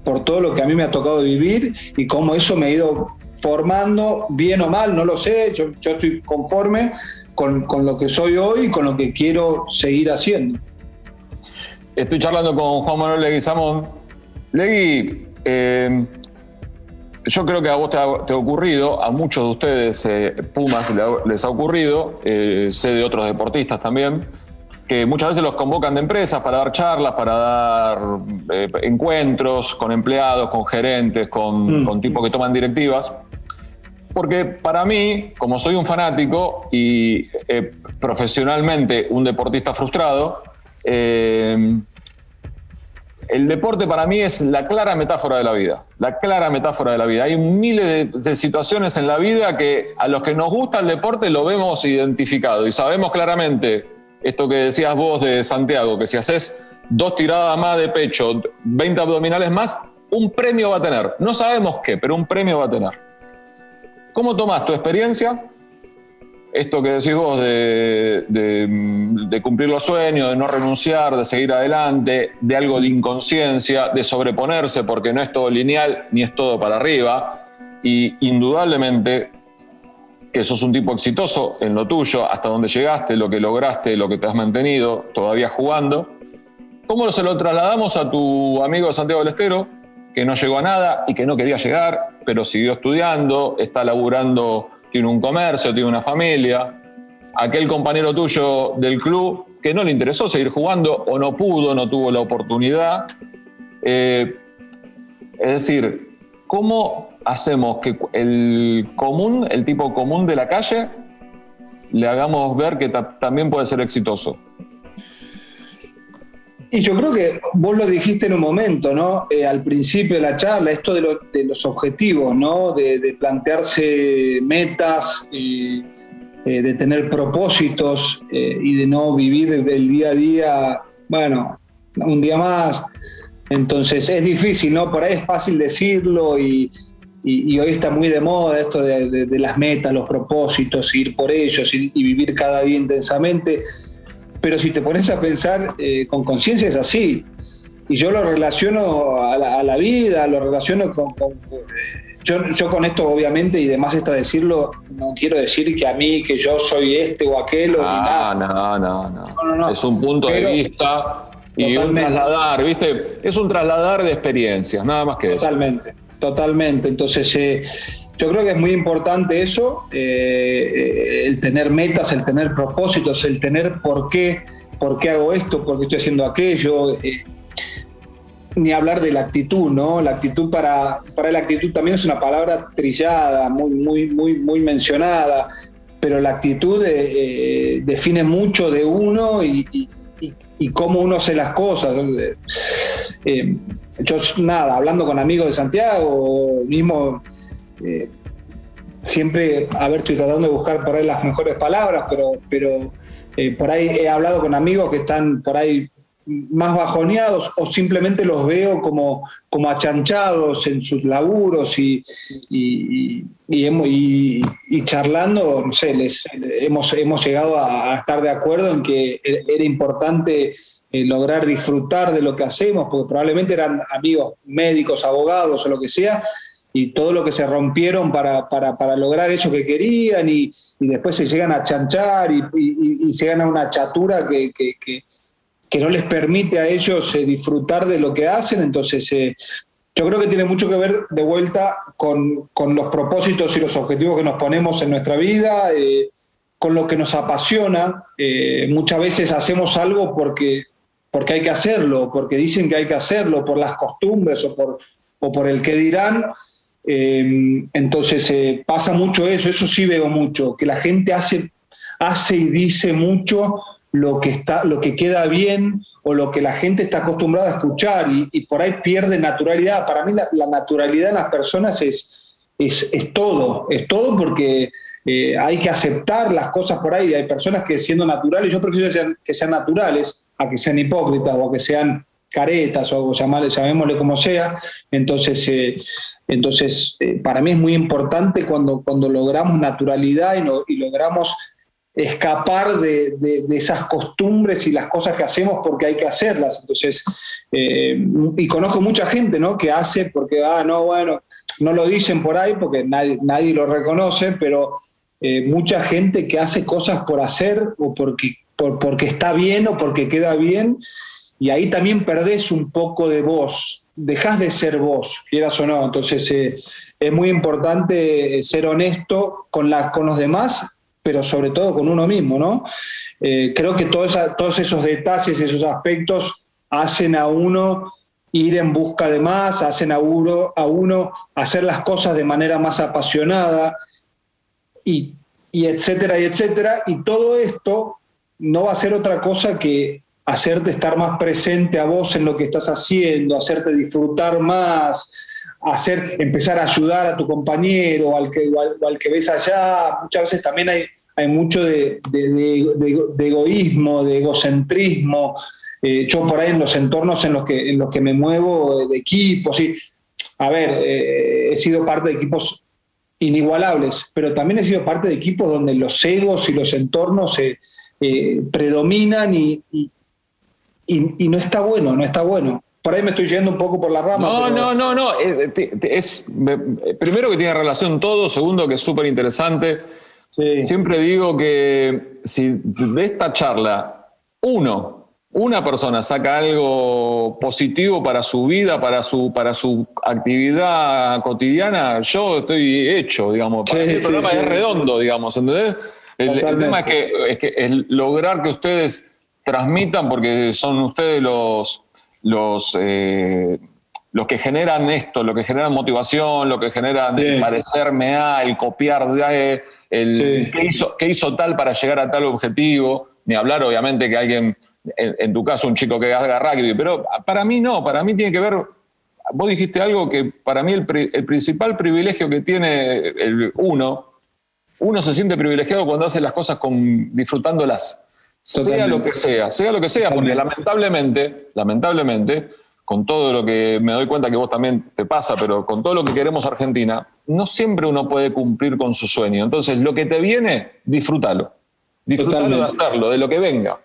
Speaker 3: por todo lo que a mí me ha tocado vivir y cómo eso me ha ido formando, bien o mal, no lo sé, yo, yo estoy conforme con, con, lo que soy hoy y con lo que quiero seguir haciendo.
Speaker 2: Estoy charlando con Juan Manuel Leguizamón. Legui, eh, yo creo que a vos te ha, ocurrido, a muchos de ustedes, eh, Pumas, les ha ocurrido, eh, sé de otros deportistas también, que muchas veces los convocan de empresas para dar charlas, para dar eh, encuentros con empleados, con gerentes, con, mm. con, tipos que toman directivas. Porque para mí, como soy un fanático y profesionalmente un deportista frustrado, el deporte para mí es la clara metáfora de la vida, la clara metáfora de la vida. Hay miles de, situaciones en la vida que a los que nos gusta el deporte lo vemos identificado y sabemos claramente esto que decías vos de Santiago, que si haces dos tiradas más de pecho, 20 abdominales más, un premio va a tener. No sabemos qué, pero un premio va a tener. ¿Cómo tomas tu experiencia esto que decís vos de, cumplir los sueños, de no renunciar, de seguir adelante, de algo de inconsciencia, de sobreponerse, porque no es todo lineal ni es todo para arriba, y indudablemente que sos un tipo exitoso en lo tuyo, hasta donde llegaste, lo que lograste, lo que te has mantenido, todavía jugando. ¿Cómo se lo trasladamos a tu amigo Santiago del Estero, que no llegó a nada y que no quería llegar, pero siguió estudiando, está laburando tiene un comercio, tiene una familia, aquel compañero tuyo del club que no le interesó seguir jugando o no pudo, no tuvo la oportunidad. Eh, es decir, ¿cómo hacemos que el común, el tipo común de la calle, le hagamos ver que también puede ser exitoso?
Speaker 3: Y yo creo que vos lo dijiste en un momento, ¿no? Eh, al principio de la charla, esto de, los objetivos, ¿no? De, plantearse metas, eh, de tener propósitos eh, y de no vivir del día a día, bueno, un día más. Entonces es difícil, ¿no? Por ahí es fácil decirlo y, hoy está muy de moda esto de, las metas, los propósitos, ir por ellos y vivir cada día intensamente pero si te pones a pensar eh, con conciencia es así. Y yo lo relaciono a la, vida, lo relaciono con... Eh, yo, con esto obviamente, y demás está decirlo, no quiero decir que a mí, que yo soy este o aquel o
Speaker 2: ah, nada. No, no, no, Es un punto de vista y un trasladar, ¿viste? Es un trasladar de experiencias, nada más que
Speaker 3: eso. Totalmente, totalmente. Entonces, eh, yo creo que es muy importante eso, eh, el tener metas, el tener propósitos, el tener por qué, por qué hago esto, por qué estoy haciendo aquello. Eh, ni hablar de la actitud, ¿no? La actitud para, para la actitud también es una palabra trillada, muy, muy, muy, muy mencionada, pero la actitud eh, define mucho de uno y, cómo uno hace las cosas. yo, nada, hablando con amigos de Santiago, mismo eh, siempre, a ver, estoy tratando de buscar por ahí las mejores palabras, pero, pero eh, por ahí he hablado con amigos que están por ahí más bajoneados o simplemente los veo como, como achanchados en sus laburos y, y, y, charlando, no sé, les, hemos, hemos llegado a, estar de acuerdo en que era importante eh, lograr disfrutar de lo que hacemos, porque probablemente eran amigos médicos, abogados o lo que sea, y todo lo que se rompieron para, para, lograr eso que querían y, después se llegan a chanchar y, y, llegan a una chatura que, que, que, no les permite a ellos eh, disfrutar de lo que hacen. Entonces, eh, yo creo que tiene mucho que ver de vuelta con, con, los propósitos y los objetivos que nos ponemos en nuestra vida, con lo que nos apasiona. muchas veces hacemos algo porque porque hay que hacerlo, porque dicen que hay que hacerlo, por las costumbres o por, o por el que dirán. Eh, entonces eh, pasa mucho eso, eso sí veo mucho, que la gente hace, hace y dice mucho lo que, está, lo que queda bien o lo que la gente está acostumbrada a escuchar y, por ahí pierde naturalidad. Para mí la, naturalidad en las personas es, es, es, todo, es todo porque eh, hay que aceptar las cosas por ahí. Hay personas que siendo naturales, yo prefiero que sean, que sean naturales, a que sean hipócritas o a que sean caretas o llamémosle como sea. Entonces, eh, entonces eh, para mí es muy importante cuando, cuando logramos naturalidad y, logramos escapar de, esas costumbres y las cosas que hacemos porque hay que hacerlas. Entonces, eh, y conozco mucha gente ¿no? que hace porque, ah, no, bueno, no lo dicen por ahí porque nadie, nadie lo reconoce, pero mucha gente que hace cosas por hacer o porque porque está bien o porque queda bien, y ahí también perdés un poco de voz, dejás de ser vos, quieras o no. Entonces eh, es muy importante eh, ser honesto con, con los demás, pero sobre todo con uno mismo, ¿no? Eh, creo que todos esos detalles, esos aspectos hacen a uno ir en busca de más, hacen a uno, a uno hacer las cosas de manera más apasionada y, y etcétera, y etcétera. Y todo esto no va a ser otra cosa que hacerte estar más presente a vos en lo que estás haciendo, hacerte disfrutar más, hacer, empezar a ayudar a tu compañero al que, al, que ves allá. Muchas veces también hay, hay mucho de, egoísmo, de egocentrismo. Eh, yo por ahí en los entornos en los que, en los que me muevo, de equipos, y, a ver, eh, he sido parte de equipos inigualables, pero también he sido parte de equipos donde los egos y los entornos se eh, predominan y, no está bueno, no está bueno. Por ahí me estoy yendo un poco por la rama.
Speaker 2: No, no, no, no. Eh, es, primero que tiene relación todo, segundo que es súper interesante. Siempre digo que si de esta charla uno, una persona saca algo positivo para su vida, para su, para su actividad cotidiana, yo estoy hecho, digamos. Para el programa es redondo, digamos, ¿entendés? El, tema es que, es que el lograr que ustedes transmitan, porque son ustedes los, los, eh, los que generan esto, lo que generan motivación, lo que generan parecerme a, el copiar de, el ¿qué, hizo, qué hizo tal para llegar a tal objetivo, ni hablar obviamente que alguien, en, tu caso un chico que haga rugby, pero para mí no, para mí tiene que ver, vos dijiste algo que para mí el, el principal privilegio que tiene el uno, uno se siente privilegiado cuando hace las cosas con, disfrutándolas. Sea lo que sea, sea lo que sea, porque lamentablemente, lamentablemente, con todo lo que me doy cuenta que vos también te pasa, pero con todo lo que queremos Argentina, no siempre uno puede cumplir con su sueño. Entonces, lo que te viene, disfrútalo. Disfrútalo de hacerlo, de lo que venga.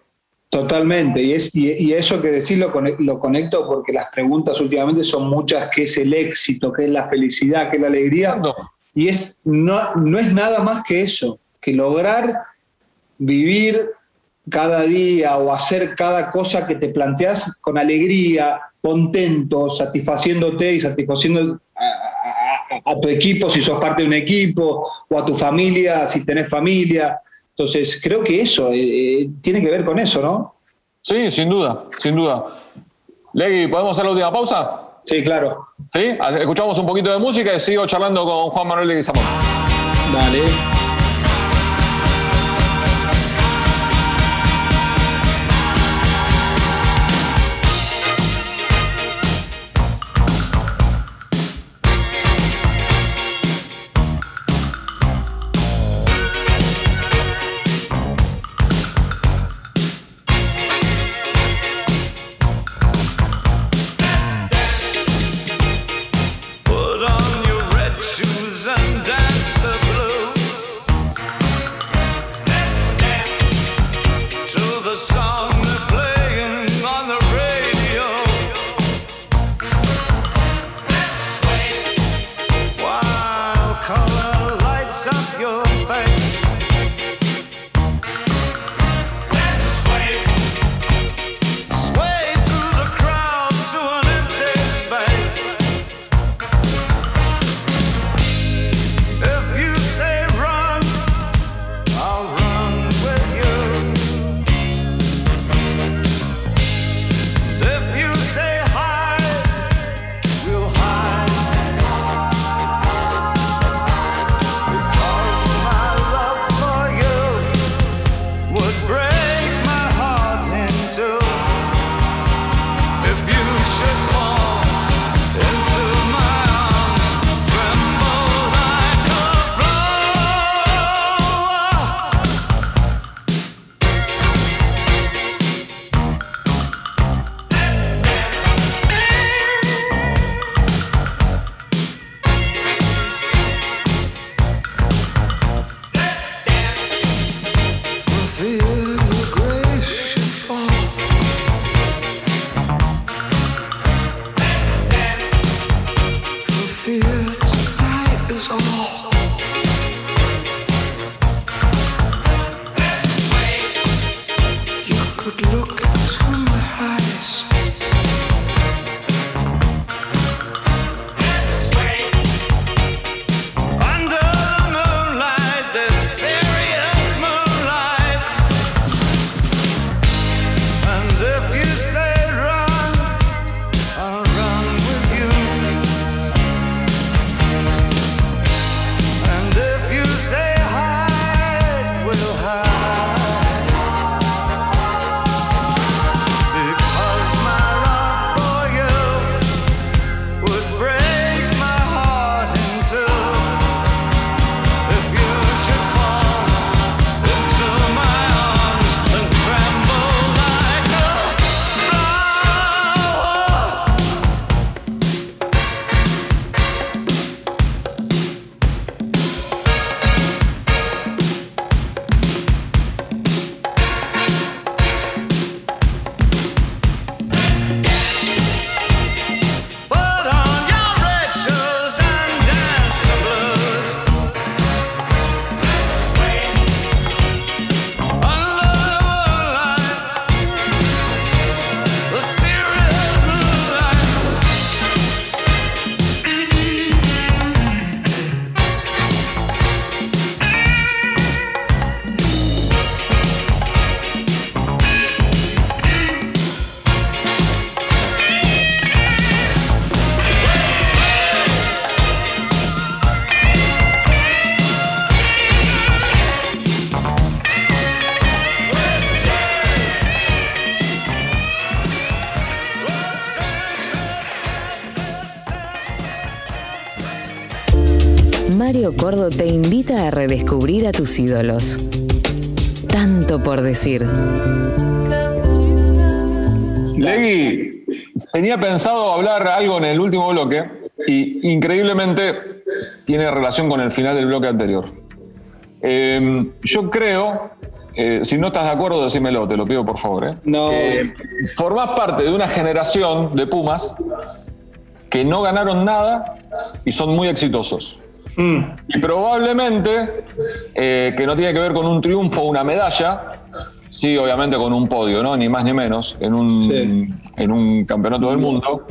Speaker 3: Totalmente, y, es, y, eso que decir lo, lo, conecto porque las preguntas últimamente son muchas, ¿qué es el éxito? ¿Qué es la felicidad? ¿Qué es la alegría? No. Y es, no, no es nada más que eso, que lograr vivir cada día o hacer cada cosa que te planteas con alegría, contento, satisfaciéndote y satisfaciendo a, tu equipo si sos parte de un equipo, o a tu familia si tenés familia. Entonces, creo que eso eh, eh, tiene que ver con eso, ¿no?
Speaker 2: Sí, sin duda, sin duda. Legui, ¿podemos hacer la última pausa?
Speaker 3: Sí, claro.
Speaker 2: ¿Sí? Escuchamos un poquito de música y sigo charlando con Juan Manuel Leguizamón.
Speaker 3: Dale.
Speaker 1: Redescubrir a tus ídolos. Tanto por decir.
Speaker 2: Legui, tenía pensado hablar algo en el último bloque y increíblemente tiene relación con el final del bloque anterior. Em, yo creo, eh, si no estás de acuerdo, decímelo, te lo pido por favor. ¿eh?
Speaker 3: No.
Speaker 2: formás parte de una generación de Pumas que no ganaron nada y son muy exitosos. Mm. Y probablemente, eh, que no tiene que ver con un triunfo o una medalla, sí, obviamente con un podio, ¿no? Ni más ni menos, en un, en un campeonato del mundo,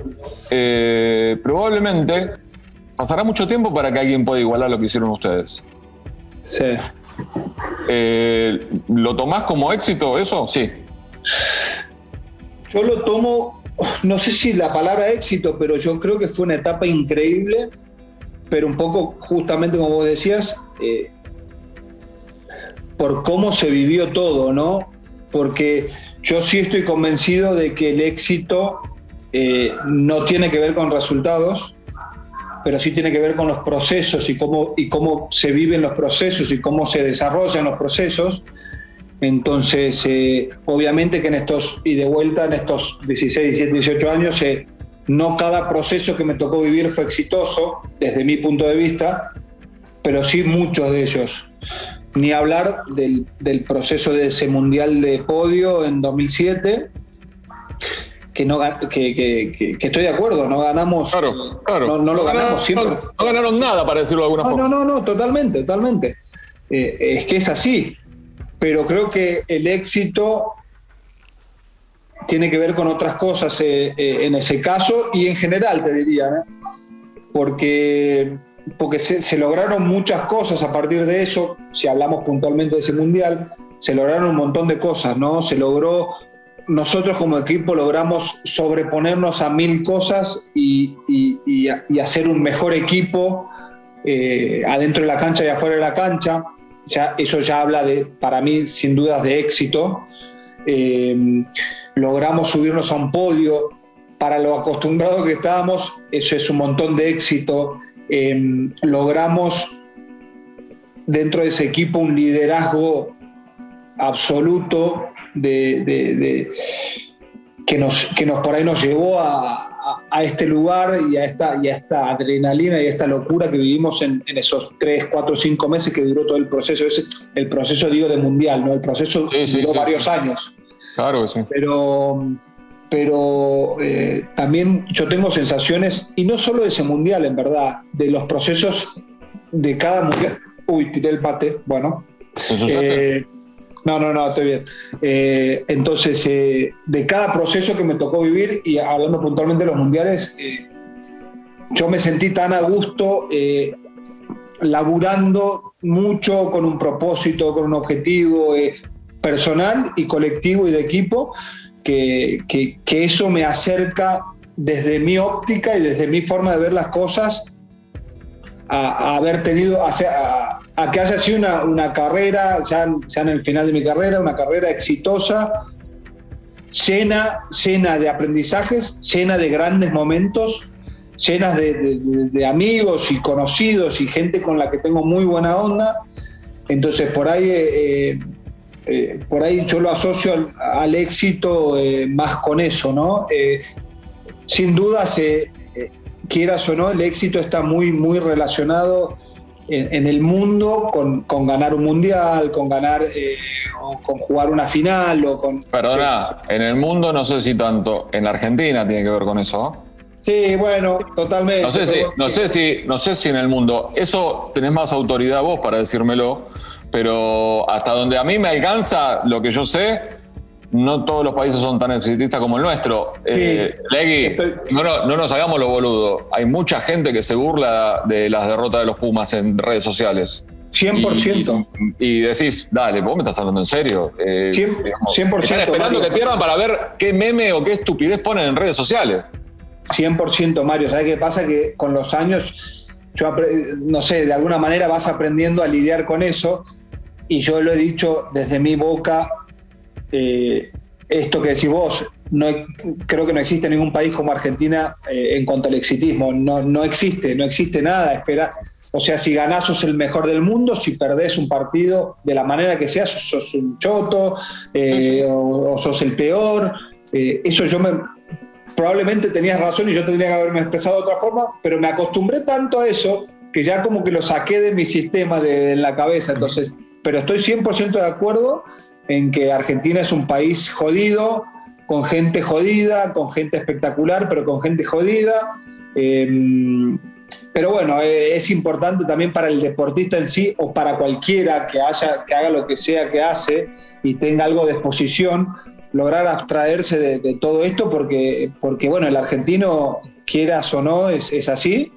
Speaker 2: eh, probablemente pasará mucho tiempo para que alguien pueda igualar lo que hicieron ustedes.
Speaker 3: Sí.
Speaker 2: Eh, ¿Lo tomás como éxito eso? Sí.
Speaker 3: Yo lo tomo no sé si la palabra éxito, pero yo creo que fue una etapa increíble, pero un poco justamente como vos decías, eh, por cómo se vivió todo, ¿no? Porque yo sí estoy convencido de que el éxito eh, no tiene que ver con resultados, pero sí tiene que ver con los procesos y cómo, y cómo se viven los procesos y cómo se desarrollan los procesos. Entonces, eh, obviamente que en estos, y de vuelta en estos 16, 17, 18 años, no cada proceso que me tocó vivir fue exitoso desde mi punto de vista, pero sí muchos de ellos. Ni hablar del, proceso de ese mundial de podio en 2007, que, no, que, estoy de acuerdo, no ganamos.
Speaker 2: Claro, claro.
Speaker 3: No, lo ganamos siempre.
Speaker 2: No, ganaron nada, para decirlo de alguna forma.
Speaker 3: No, no, no, totalmente, totalmente. Eh, es que es así pero creo que el éxito tiene que ver con otras cosas eh, eh, en ese caso y en general, te diría, porque, porque se, lograron muchas cosas a partir de eso, si hablamos puntualmente de ese mundial, se lograron un montón de cosas, ¿no? Se logró, nosotros como equipo logramos sobreponernos a mil cosas y, hacer un mejor equipo eh, adentro de la cancha y afuera de la cancha eso ya habla de, para mí, sin dudas, de éxito. Eh, logramos subirnos a un podio. Para lo acostumbrados que estábamos, eso es un montón de éxito. Eh, logramos dentro de ese equipo un liderazgo absoluto de, que, nos, que nos por ahí nos llevó a, a, este lugar y a, esta, y a esta adrenalina y a esta locura que vivimos en, esos tres, cuatro, cinco meses que duró todo el proceso. Ese, el proceso, digo, de mundial, ¿no? El proceso duró varios años.
Speaker 2: Claro que sí.
Speaker 3: Pero, pero eh, también yo tengo sensaciones, y no solo de ese mundial, en verdad, de los procesos de cada mundial. Uy, tiré el pate, bueno. No, no, no, estoy bien. Eh, entonces, eh, de cada proceso que me tocó vivir, y hablando puntualmente de los mundiales, eh, yo me sentí tan a gusto laburando mucho con un propósito, con un objetivo personal y colectivo y de equipo, que, eso me acerca desde mi óptica y desde mi forma de ver las cosas a, haber tenido, a, que haya sido una, carrera, ya, en el final de mi carrera, una carrera exitosa, llena, llena de aprendizajes, llena de grandes momentos, llenas de, amigos y conocidos y gente con la que tengo muy buena onda. Entonces por ahí, eh, eh, por ahí yo lo asocio al, éxito eh, más con eso, ¿no? sin duda, quieras o no, el éxito está muy, muy relacionado en, el mundo con, ganar un mundial, con ganar eh, o con jugar una final o con.
Speaker 2: Perdona, en el mundo no sé si tanto, en Argentina tiene que ver con eso.
Speaker 3: Sí, bueno, totalmente.
Speaker 2: No sé, si, no, sé si, no sé si en el mundo, eso tenés más autoridad vos para decírmelo, pero hasta donde a mí me alcanza lo que yo sé, no todos los países son tan exitistas como el nuestro. Eh, Legui, no, nos hagamos lo boludo. Hay mucha gente que se burla de las derrotas de los Pumas en redes sociales.
Speaker 3: 100%.
Speaker 2: Y, decís, dale, vos me estás hablando en serio. 100%.
Speaker 3: Eh,
Speaker 2: están esperando que pierdan para ver qué meme o qué estupidez ponen en redes sociales.
Speaker 3: 100%, Mario. ¿Sabes qué pasa? Que con los años, yo, no sé, de alguna manera vas aprendiendo a lidiar con eso. Y yo lo he dicho desde mi boca eh, esto que decís vos, no, creo que no existe ningún país como Argentina eh, en cuanto al exitismo, no, no existe, no existe nada, espera. O sea, si ganás sos el mejor del mundo, si perdés un partido de la manera que sea, sos, un choto eh, o, sos el peor. Eh, eso yo me... Probablemente tenías razón y yo tendría que haberme expresado de otra forma, pero me acostumbré tanto a eso que ya como que lo saqué de mi sistema de, en la cabeza. Entonces, pero estoy 100% de acuerdo en que Argentina es un país jodido, con gente jodida, con gente espectacular, pero con gente jodida. Em, pero bueno, eh, es importante también para el deportista en sí o para cualquiera que, haya, que haga lo que sea que hace y tenga algo de exposición, lograr abstraerse de, todo esto porque, porque, bueno, el argentino, quieras o no, es, es así.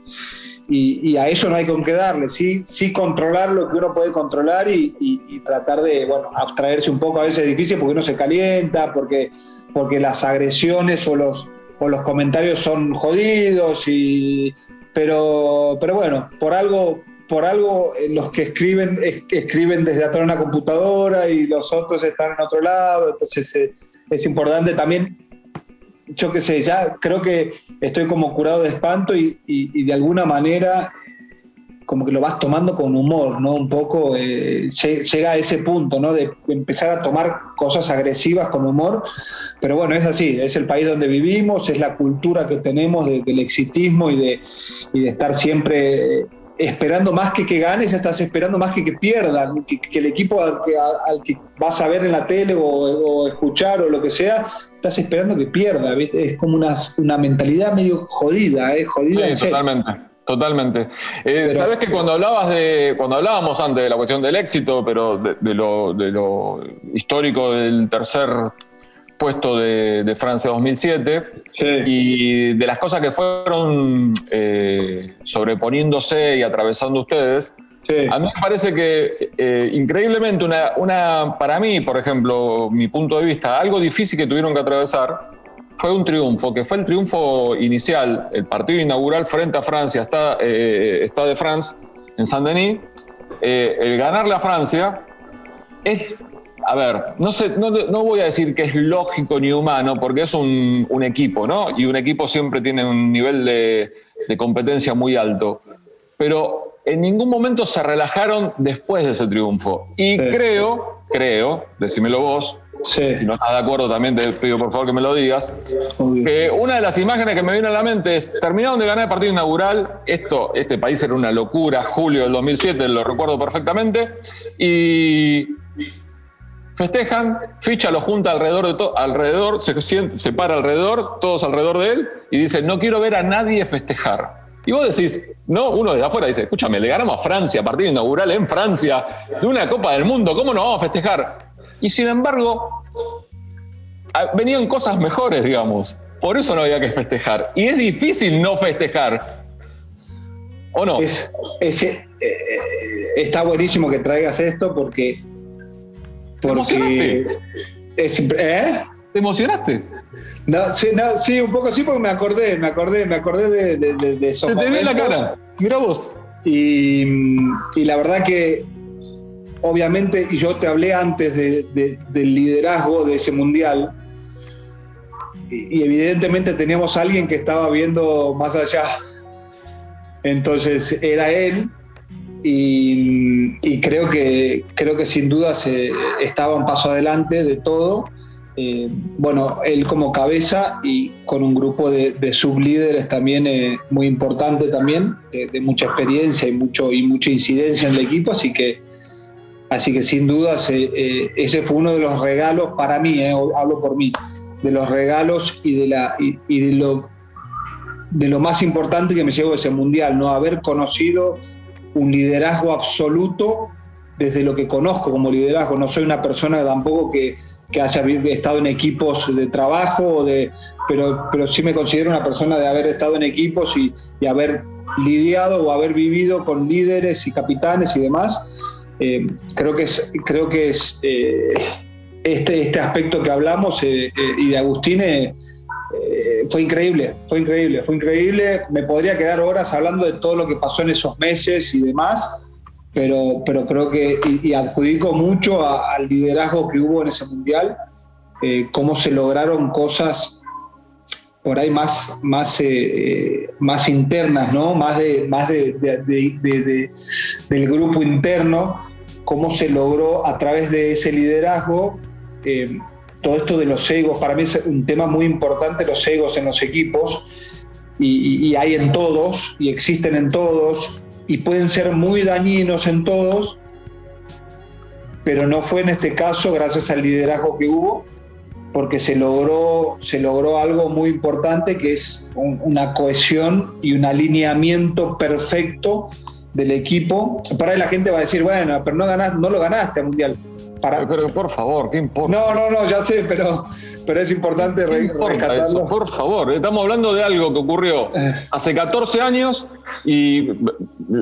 Speaker 3: Y, a eso no hay con qué darle, sí, sí controlar lo que uno puede controlar y, tratar de, bueno, abstraerse un poco, a veces es difícil porque uno se calienta, porque porque las agresiones o los, o los comentarios son jodidos, y, pero, pero bueno, por algo, por algo eh, los que escriben escriben desde atrás de una computadora y los otros están en otro lado, entonces eh, es importante también, yo qué sé, ya creo que estoy como curado de espanto y, y de alguna manera como que lo vas tomando con humor, ¿no? Un poco eh, llega a ese punto, ¿no? De, empezar a tomar cosas agresivas con humor, pero bueno, es así, es el país donde vivimos, es la cultura que tenemos del exitismo y de, de estar siempre eh, esperando más que que ganes, estás esperando más que que pierdan, que, el equipo al que, vas a ver en la tele o, escuchar o lo que sea, estás esperando que pierda, es como una, una mentalidad medio jodida, ¿eh? jodida.
Speaker 2: Sí, totalmente. Totalmente. Eh, Sabes que cuando hablabas de, cuando hablábamos antes de la cuestión del éxito, pero de, lo, histórico del tercer puesto de, Francia 2007 y de las cosas que fueron eh, sobreponiéndose y atravesando ustedes, a mí me parece que eh, increíblemente una, una, para mí, por ejemplo, mi punto de vista, algo difícil que tuvieron que atravesar fue un triunfo, que fue el triunfo inicial, el partido inaugural frente a Francia, está, eh, está de France, en Saint-Denis. Eh, el ganarle a Francia es, a ver, no, sé, no, voy a decir que es lógico ni humano, porque es un, equipo, ¿no? Y un equipo siempre tiene un nivel de, competencia muy alto. Pero en ningún momento se relajaron después de ese triunfo. Y creo, creo, decímelo vos, si no estás de acuerdo, también te pido por favor que me lo digas. Que una de las imágenes que me viene a la mente es: terminaron de ganar el partido inaugural. Esto, este país era una locura, julio del 2007, lo recuerdo perfectamente. Y festejan, Ficha lo junta alrededor de todo, alrededor, se, siente, se para alrededor, todos alrededor de él, y dice: No quiero ver a nadie festejar. Y vos decís, no, uno desde afuera dice, escúchame, le ganamos a Francia, partido inaugural en Francia, de una Copa del Mundo, ¿cómo no vamos a festejar? Y sin embargo, venían cosas mejores, digamos. Por eso no había que festejar. Y es difícil no festejar. ¿O no?
Speaker 3: Es, eh, está buenísimo que traigas esto porque.
Speaker 2: porque.
Speaker 3: ¿eh?
Speaker 2: ¿Te emocionaste?
Speaker 3: sí, un poco sí, porque me acordé, me acordé, me acordé de, de, de
Speaker 2: Se te ve la cara. Mira vos.
Speaker 3: Y, y la verdad que obviamente, y yo te hablé antes del liderazgo de ese mundial, y, evidentemente teníamos a alguien que estaba viendo más allá. Entonces era él, y, creo, que, creo que sin duda se, estaba un paso adelante de todo. Eh, bueno, él como cabeza y con un grupo de, sublíderes también eh, muy importante también, de, mucha experiencia y, mucho, y mucha incidencia en el equipo, así que Así que sin duda eh, ese fue uno de los regalos para mí, hablo por mí, de los regalos y de, la, y, de, lo, de lo más importante que me llevo de ese mundial, no haber conocido un liderazgo absoluto desde lo que conozco como liderazgo. No soy una persona tampoco que, que haya estado en equipos de trabajo, de, pero, pero sí me considero una persona de haber estado en equipos y, y haber lidiado o haber vivido con líderes y capitanes y demás eh, creo que es, creo que es eh, este, este aspecto que hablamos eh, y de Agustín fue increíble, fue increíble, fue increíble. Me podría quedar horas hablando de todo lo que pasó en esos meses y demás, pero, pero creo que, y, adjudico mucho al liderazgo que hubo en ese mundial, cómo se lograron cosas por ahí más, más más internas, ¿no? Más, de, más de, del grupo interno, cómo se logró a través de ese liderazgo eh, todo esto de los egos. Para mí es un tema muy importante, los egos en los equipos, y hay en todos, y existen en todos, y pueden ser muy dañinos en todos, pero no fue en este caso gracias al liderazgo que hubo, porque se logró, se logró algo muy importante que es una cohesión y un alineamiento perfecto del equipo. Para ahí la gente va a decir, bueno, pero no, ganás, no lo ganaste al Mundial.
Speaker 2: Para... Pero por favor, ¿qué importa?
Speaker 3: No, no, no, ya sé, pero, pero es importante rescatarlo.
Speaker 2: por favor, estamos hablando de algo que ocurrió hace 14 años y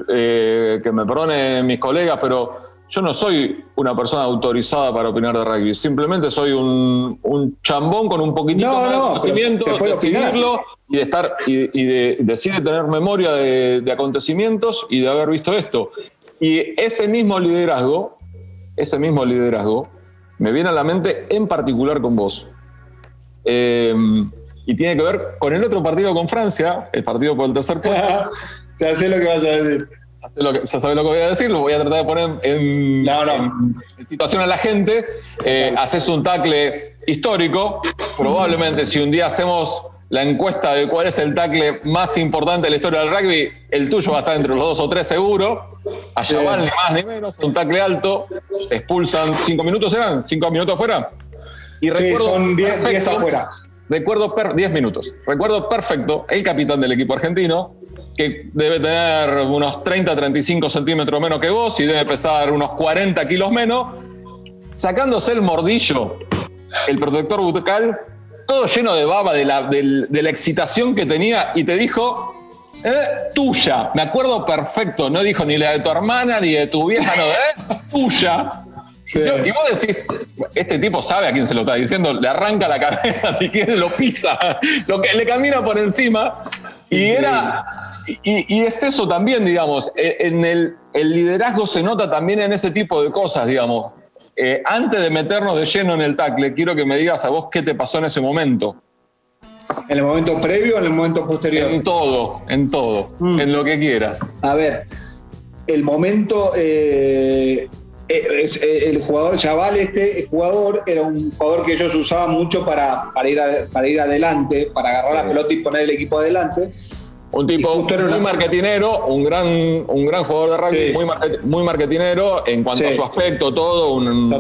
Speaker 2: eh, que me perdonen mis colegas, pero yo no soy una persona autorizada para opinar de rugby, simplemente soy un, chambón con un poquitito de conocimiento, de seguirlo y de estar y, de, decir tener memoria de, acontecimientos y de haber visto esto. Y ese mismo liderazgo, ese mismo liderazgo, me viene a la mente en particular con vos. Em, y tiene que ver con el otro partido con Francia, el partido por el tercer puesto.
Speaker 3: ya sé lo que vas a decir
Speaker 2: ya sabes lo que voy a decir, lo voy a tratar de poner en, situación a la gente. Eh, haces un tackle histórico. Probablemente si un día hacemos la encuesta de cuál es el tackle más importante de la historia del rugby, el tuyo va a estar entre los dos o tres seguro. Allá van ni más ni menos, un tackle alto, expulsan cinco minutos, ¿eran? ¿Cinco minutos afuera?
Speaker 3: Y sí, son diez, afuera.
Speaker 2: Recuerdo, diez minutos. Recuerdo perfecto el capitán del equipo argentino, que debe tener unos 30, 35 centímetros menos que vos y debe pesar unos 40 kilos menos, sacándose el mordillo, el protector bucal, todo lleno de baba de la, la excitación que tenía y te dijo, eh, tuya, me acuerdo perfecto, no dijo ni la de tu hermana ni de tu vieja, no, eh, tuya. Y, vos decís, este tipo sabe a quién se lo está diciendo, le arranca la cabeza, si quiere lo pisa, lo que le camina por encima. Y era, y, es eso también, digamos, e, en el, liderazgo se nota también en ese tipo de cosas, digamos. Eh, antes de meternos de lleno en el tackle, quiero que me digas a vos qué te pasó en ese momento.
Speaker 3: ¿En el momento previo o en el momento posterior?
Speaker 2: En todo, en todo, mm. en lo que quieras.
Speaker 3: A ver, el momento, eh, el jugador chaval este, el jugador era un jugador que ellos usaban mucho para, para, ir, para ir adelante, para agarrar la pelota y poner el equipo adelante.
Speaker 2: Un tipo muy marketinero, un gran, un gran jugador de rugby, muy, marketinero en cuanto a su aspecto, todo, un,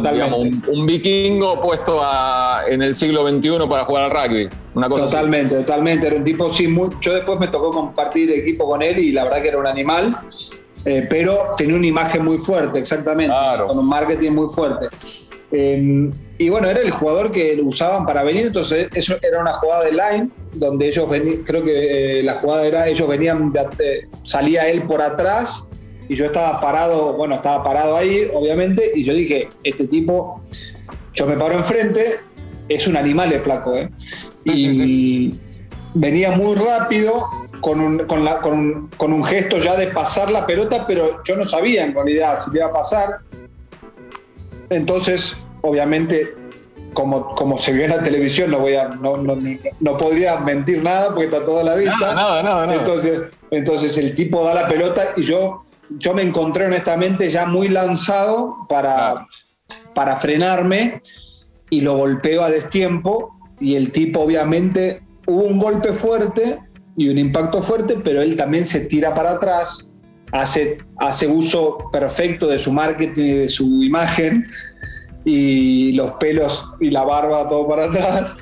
Speaker 2: un, vikingo puesto en el siglo XXI para jugar al rugby.
Speaker 3: Una cosa totalmente, totalmente. Era un tipo, sí, muy, yo después me tocó compartir equipo con él y la verdad que era un animal, eh, pero tenía una imagen muy fuerte, exactamente, con un marketing muy fuerte. Em, y bueno, era el jugador que lo usaban para venir, entonces eso era una jugada de line, donde ellos venían, creo que eh, la jugada era, ellos venían, salía él por atrás y yo estaba parado, bueno, estaba parado ahí, obviamente, y yo dije, este tipo, yo me paro enfrente, es un animal el flaco, ¿eh? Y venía muy rápido, con un, con, la, con, con un gesto ya de pasar la pelota, pero yo no sabía en realidad si le iba a pasar. Entonces, obviamente, como, como se vio en la televisión, no, voy a, no, no, no podría mentir nada porque está toda la vista.
Speaker 2: Nada,
Speaker 3: Entonces, entonces el tipo da la pelota y yo, yo me encontré honestamente ya muy lanzado para, para frenarme y lo golpeo a destiempo y el tipo obviamente hubo un golpe fuerte y un impacto fuerte, pero él también se tira para atrás hace, hace uso perfecto de su marketing y de su imagen, y los pelos y la barba todo para atrás,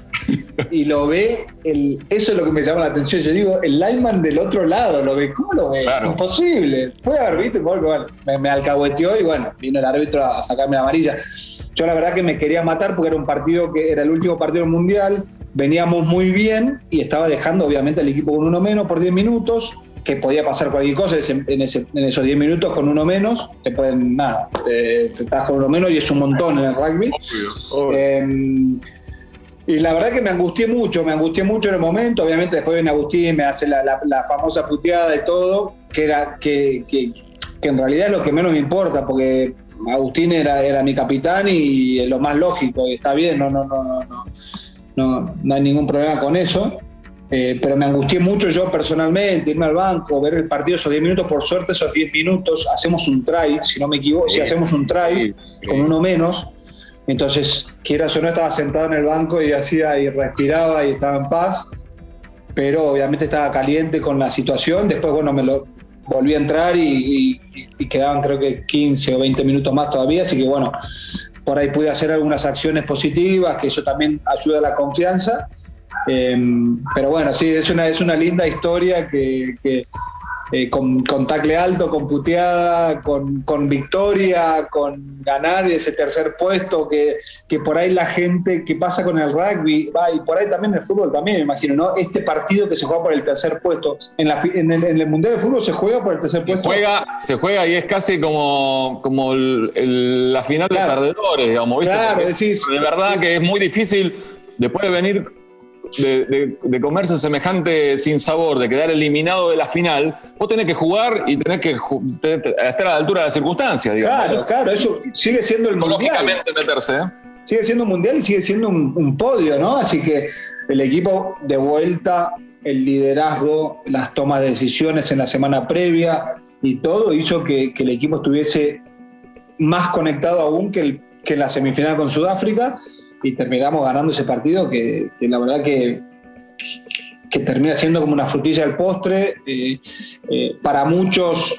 Speaker 3: y lo ve, el, eso es lo que me llama la atención. Yo digo, el lineman del otro lado lo ve, ¿cómo lo ve? Es imposible. Puede haber visto, bueno, me, me, alcahueteó y bueno, vino el árbitro a sacarme la amarilla. Yo la verdad que me quería matar porque era un partido que era el último partido mundial, veníamos muy bien y estaba dejando obviamente al equipo con uno menos por 10 minutos que podía pasar cualquier cosa en, esos 10 minutos con uno menos, te pueden, nada, te, estás con uno menos y es un montón en el rugby. Em, y la verdad que me angustié mucho, me angustié mucho en el momento, obviamente después viene Agustín, me hace la, famosa puteada y todo, que, era, que, que, en realidad es lo que menos me importa, porque Agustín era, era mi capitán y lo más lógico, y está bien, no, no, no, no, no, no hay ningún problema con eso. Eh, pero me angustié mucho yo personalmente, irme al banco, ver el partido esos 10 minutos. Por suerte, esos 10 minutos hacemos un try, si no me equivoco, si hacemos un try con uno menos. Entonces, quiera o no, estaba sentado en el banco y hacía y respiraba y estaba en paz. Pero obviamente estaba caliente con la situación. Después, bueno, me lo volví a entrar y, y quedaban creo que 15 o 20 minutos más todavía. Así que bueno, por ahí pude hacer algunas acciones positivas, que eso también ayuda a la confianza. Em, pero bueno, sí, es una, es una linda historia que, eh, con, con, tacle alto, con puteada, con, con, victoria, con ganar ese tercer puesto, que, que, por ahí la gente que pasa con el rugby, va, y por ahí también el fútbol también, me imagino, ¿no? Este partido que se juega por el tercer puesto, en, la, en, el, Mundial de Fútbol se juega por el tercer puesto.
Speaker 2: Se juega, se juega y es casi como, como la final de perdedores, digamos, ¿viste? Claro, decís, de verdad que es muy difícil después de venir de, comerse semejante sin sabor, de quedar eliminado de la final, vos tenés que jugar y tenés que estar a la altura de las circunstancias,
Speaker 3: digamos. Claro, claro, eso sigue siendo el mundial.
Speaker 2: meterse, ¿eh?
Speaker 3: Sigue siendo un mundial y sigue siendo un, podio, ¿no? Así que el equipo de vuelta, el liderazgo, las tomas de decisiones en la semana previa y todo hizo que, el equipo estuviese más conectado aún que, que en la semifinal con Sudáfrica y terminamos ganando ese partido que, la verdad que, que, termina siendo como una frutilla del postre. Eh, eh, para muchos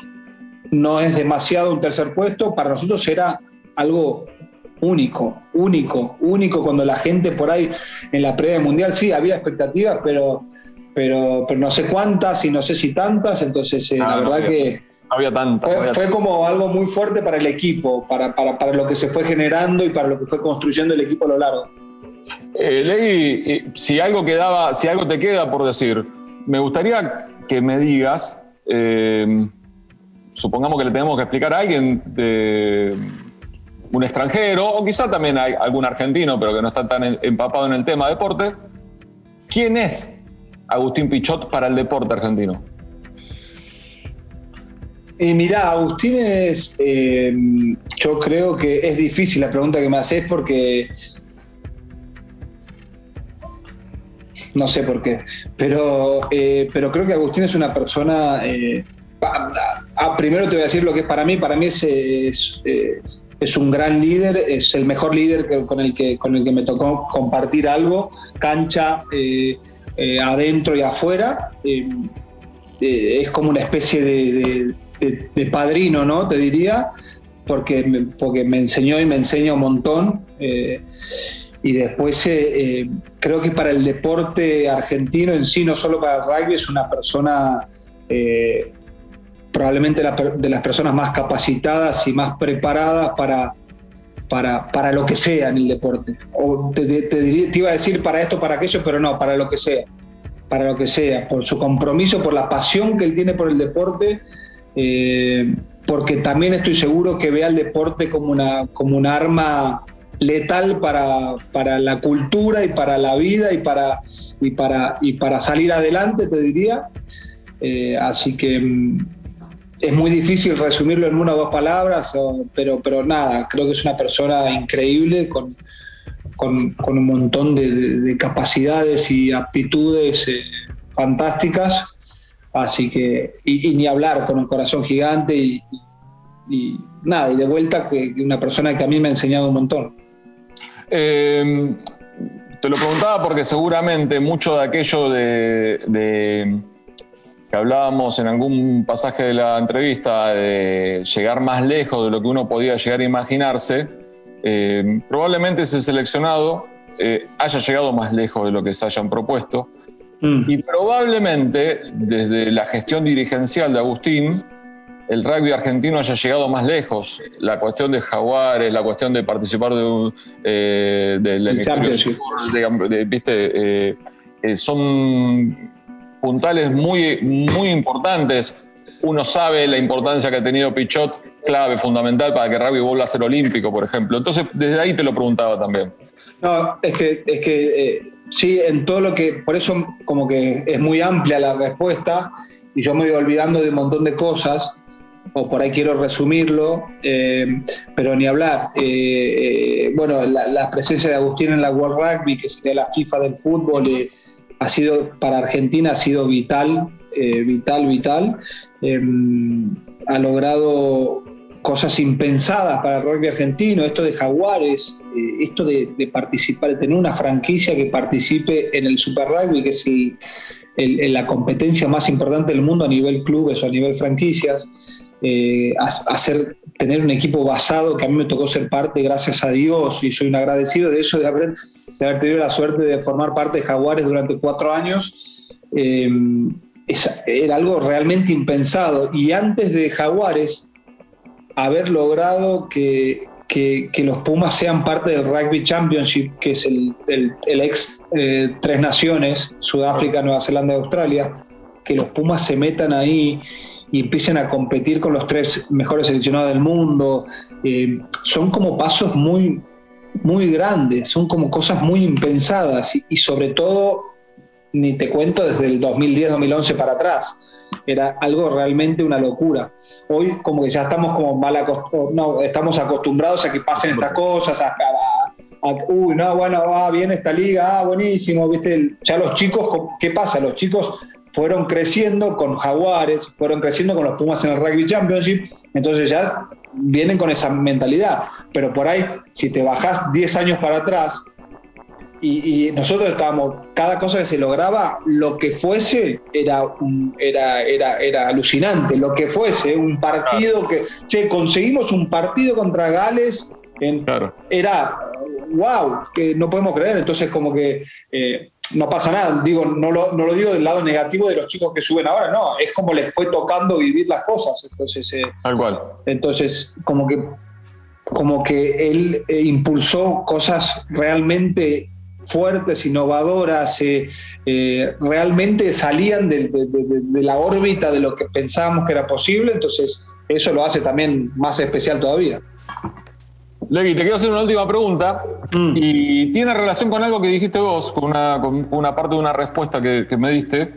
Speaker 3: no es demasiado un tercer puesto, para nosotros era algo único, único, único cuando la gente por ahí en la previa mundial sí había expectativas, pero, pero, pero no sé cuántas y no sé si tantas, entonces eh, la verdad que
Speaker 2: había tanta.
Speaker 3: Fue, como algo muy fuerte para el equipo, para, para, lo que se fue generando y para lo que fue construyendo el equipo a lo largo.
Speaker 2: Eh, Ley, si algo quedaba, si algo te queda por decir, me gustaría que me digas, eh, supongamos que le tenemos que explicar a alguien de un extranjero, o quizá también hay algún argentino, pero que no está tan empapado en el tema deporte, ¿quién es Agustín Pichot para el deporte argentino?
Speaker 3: Y mirá, Agustín es, eh, yo creo que es difícil la pregunta que me haces porque no sé por qué, pero, eh, pero creo que Agustín es una persona, eh, primero te voy a decir lo que es para mí, para mí es, es, un gran líder, es el mejor líder con, el que, con el que me tocó compartir algo, cancha adentro y afuera, es como una especie de, padrino, ¿no? Te diría, porque, porque me enseñó y me enseña un montón. Eh, y después eh, eh, creo que para el deporte argentino en sí, no solo para el rugby, es una persona probablemente de las personas más capacitadas y más preparadas para, para, para, lo que sea en el deporte. O te, te, iba a decir para esto, para aquello, pero no, para lo que sea. Para lo que sea, por su compromiso, por la pasión que él tiene por el deporte eh, porque también estoy seguro que ve al deporte como una, como un arma letal para, para, la cultura y para la vida y para, y para, y para salir adelante, te diría. Eh, así que mm, es muy difícil resumirlo en una o dos palabras, pero, pero nada, creo que es una persona increíble con, con, con un montón de, capacidades y aptitudes eh, fantásticas Así que, y, ni hablar con un corazón gigante y, nada, y de vuelta que una persona que a mí me ha enseñado un montón.
Speaker 2: Em, te lo preguntaba porque seguramente mucho de aquello de, que hablábamos en algún pasaje de la entrevista, de llegar más lejos de lo que uno podía llegar a imaginarse, em, probablemente ese seleccionado eh, haya llegado más lejos de lo que se hayan propuesto. Mm. Y probablemente desde la gestión dirigencial de Agustín, el rugby argentino haya llegado más lejos. La cuestión de Jaguares, la cuestión de participar de, eh, del viste, eh, eh, son puntales muy, muy importantes. Uno sabe la importancia que ha tenido Pichot, clave, fundamental para que rugby vuelva a ser olímpico, por ejemplo. Entonces, desde ahí te lo preguntaba también.
Speaker 3: No, es que, es que eh, sí, en todo lo que, por eso como que es muy amplia la respuesta y yo me voy olvidando de un montón de cosas, o por ahí quiero resumirlo, eh, pero ni hablar. Eh, bueno, la, presencia de Agustín en la World Rugby, que sería la FIFA del fútbol, ha sido, para Argentina ha sido vital, vital, vital. Em, ha logrado cosas impensadas para el rugby argentino, esto de Jaguares, eh, esto de, participar, de tener una franquicia que participe en el Super Rugby, que es la competencia más importante del mundo a nivel clubes o a nivel franquicias, eh, hacer, tener un equipo basado, que a mí me tocó ser parte, gracias a Dios, y soy un agradecido de eso, de haber, de haber tenido la suerte de formar parte de Jaguares durante cuatro años. Eh, era algo realmente impensado. Y antes de Jaguares, haber logrado que, los Pumas sean parte del Rugby Championship, que es el, ex eh, Tres Naciones, Sudáfrica, Nueva Zelanda y Australia, que los Pumas se metan ahí y empiecen a competir con los tres mejores seleccionados del mundo, eh, son como pasos muy, muy grandes, son como cosas muy impensadas y sobre todo ni te cuento desde el 2010-2011 para atrás. Era algo realmente una locura. Hoy como que ya estamos como mal no, estamos acostumbrados a que pasen estas cosas, a, uy, no, bueno, va bien esta liga, ah, buenísimo, viste, ya los chicos, ¿qué pasa? Los chicos fueron creciendo con Jaguares, fueron creciendo con los Pumas en el Rugby Championship, entonces ya vienen con esa mentalidad. Pero por ahí, si te bajás 10 años para atrás, y, nosotros estábamos, cada cosa que se lograba, lo que fuese, era, era, era, era alucinante, lo que fuese, un partido que, che, conseguimos un partido contra Gales, en, era, wow, que no podemos creer, entonces como que eh, no pasa nada, digo, no lo, no lo, digo del lado negativo de los chicos que suben ahora, no, es como les fue tocando vivir las cosas, entonces, eh,
Speaker 2: cual.
Speaker 3: entonces como que como que él eh, impulsó cosas realmente fuertes, innovadoras, eh, eh, realmente salían de, la órbita de lo que pensábamos que era posible, entonces eso lo hace también más especial todavía.
Speaker 2: Legui, te quiero hacer una última pregunta mm. y tiene relación con algo que dijiste vos, con una, parte de una respuesta que, me diste,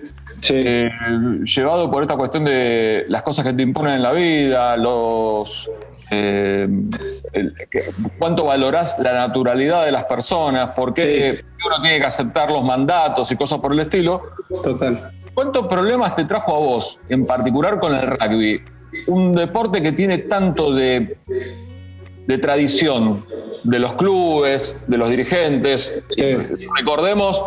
Speaker 2: eh, llevado por esta cuestión de las cosas que te imponen en la vida, los eh, cuánto valorás la naturalidad de las personas, por qué uno tiene que aceptar los mandatos y cosas por el estilo.
Speaker 3: Total.
Speaker 2: ¿Cuántos problemas te trajo a vos, en particular con el rugby? Un deporte que tiene tanto de, de tradición, de los clubes, de los dirigentes. Recordemos,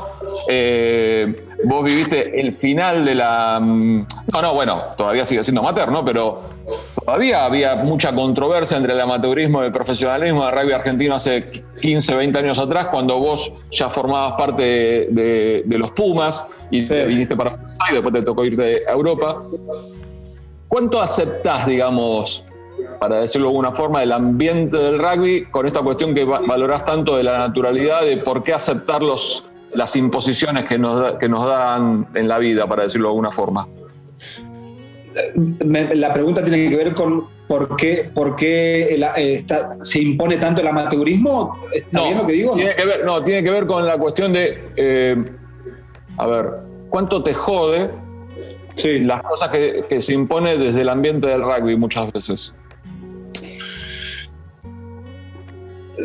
Speaker 2: eh, vos viviste el final de la... Mm, no, no, bueno, todavía sigue siendo amateur, ¿no? Pero todavía había mucha controversia entre el amateurismo y el profesionalismo del rugby argentino hace 15, 20 años atrás, cuando vos ya formabas parte de, los Pumas y te viniste para y después te tocó irte a Europa. ¿Cuánto aceptás, digamos, para decirlo de alguna forma, del ambiente del rugby con esta cuestión que valorás tanto de la naturalidad, de por qué aceptar los, las imposiciones que nos, que nos dan en la vida, para decirlo de alguna forma?
Speaker 3: La pregunta tiene que ver con por qué, por qué eh, se impone tanto el amateurismo. ¿Está
Speaker 2: no,
Speaker 3: bien lo que digo?
Speaker 2: Tiene que ver, no, tiene que ver con la cuestión de, eh, a ver, ¿cuánto te jode las cosas que, que se impone desde el ambiente del rugby muchas veces?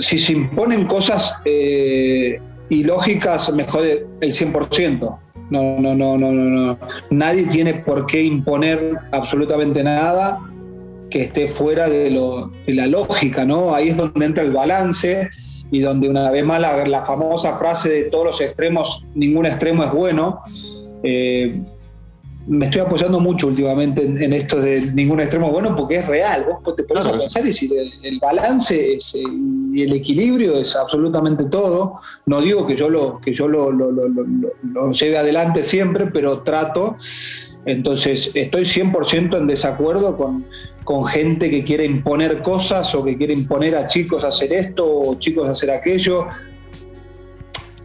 Speaker 3: si se imponen cosas eh, ilógicas, me jode el 100%. No, no, no, no, no, Nadie tiene por qué imponer absolutamente nada que esté fuera de, lo, de la lógica, ¿no? Ahí es donde entra el balance y donde una vez más la, famosa frase de todos los extremos, ningún extremo es bueno. Eh, me estoy apoyando mucho últimamente en, esto de ningún extremo bueno porque es real. Vos te pones a pensar y decir, el, balance eh, y el equilibrio es absolutamente todo. No digo que yo lo, que yo lo, lleve adelante siempre, pero trato. Entonces, estoy 100% en desacuerdo con, con gente que quiere imponer cosas o que quiere imponer a chicos a hacer esto o chicos a hacer aquello.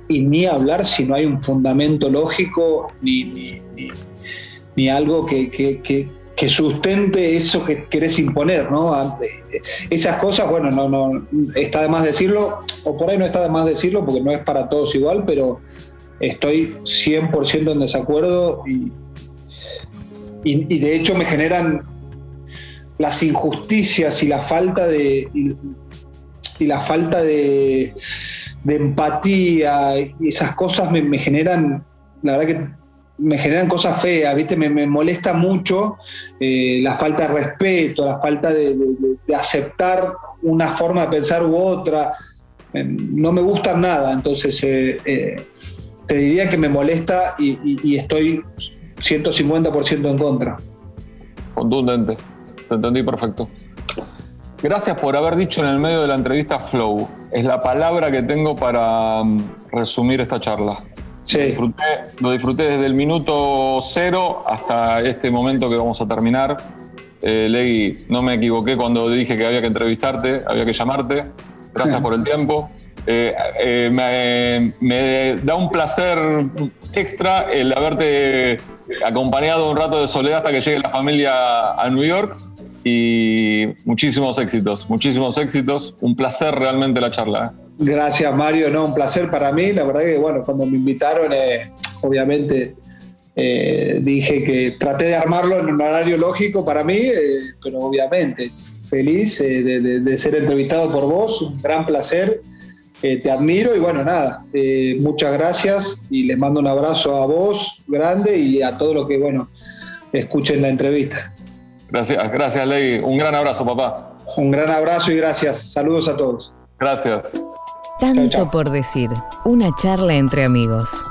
Speaker 3: Y ni hablar si no hay un fundamento lógico ni ni algo que, sustente eso que querés imponer, ¿no? Esas cosas, bueno, no, no, está de más decirlo, o por ahí no está de más decirlo porque no es para todos igual, pero estoy 100% en desacuerdo y, y, de hecho me generan las injusticias y la falta de... Y, la falta de, empatía y esas cosas me generan la verdad que me generan cosas feas, ¿viste? Me, molesta mucho eh, la falta de respeto, la falta de, aceptar una forma de pensar u otra. no me gusta nada, entonces te diría que me molesta y, estoy 150% en contra.
Speaker 2: Contundente, te entendí perfecto. Gracias por haber dicho en el medio de la entrevista flow. Es la palabra que tengo para mm, resumir esta charla. Sí. Lo disfruté, desde el minuto cero hasta este momento que vamos a terminar. Eh, no me equivoqué cuando dije que había que entrevistarte, había que llamarte. Gracias por el tiempo. Eh, eh, me, da un placer extra el haberte acompañado un rato de soledad hasta que llegue la familia a New York y muchísimos éxitos, muchísimos éxitos. Un placer realmente la charla.
Speaker 3: ¿eh? Gracias Mario, no, un placer para mí. La verdad que bueno, cuando me invitaron, obviamente dije que traté de armarlo en un horario lógico para mí, pero obviamente feliz de ser entrevistado por vos, un gran placer eh, te admiro y bueno, nada, eh, muchas gracias y les mando un abrazo a vos grande y a todo lo que, bueno, escuchen la entrevista.
Speaker 2: Gracias, gracias Ley. Un gran abrazo, papá.
Speaker 3: Un gran abrazo y gracias. Saludos a todos.
Speaker 2: Gracias.
Speaker 1: Tanto por decir, una charla entre amigos.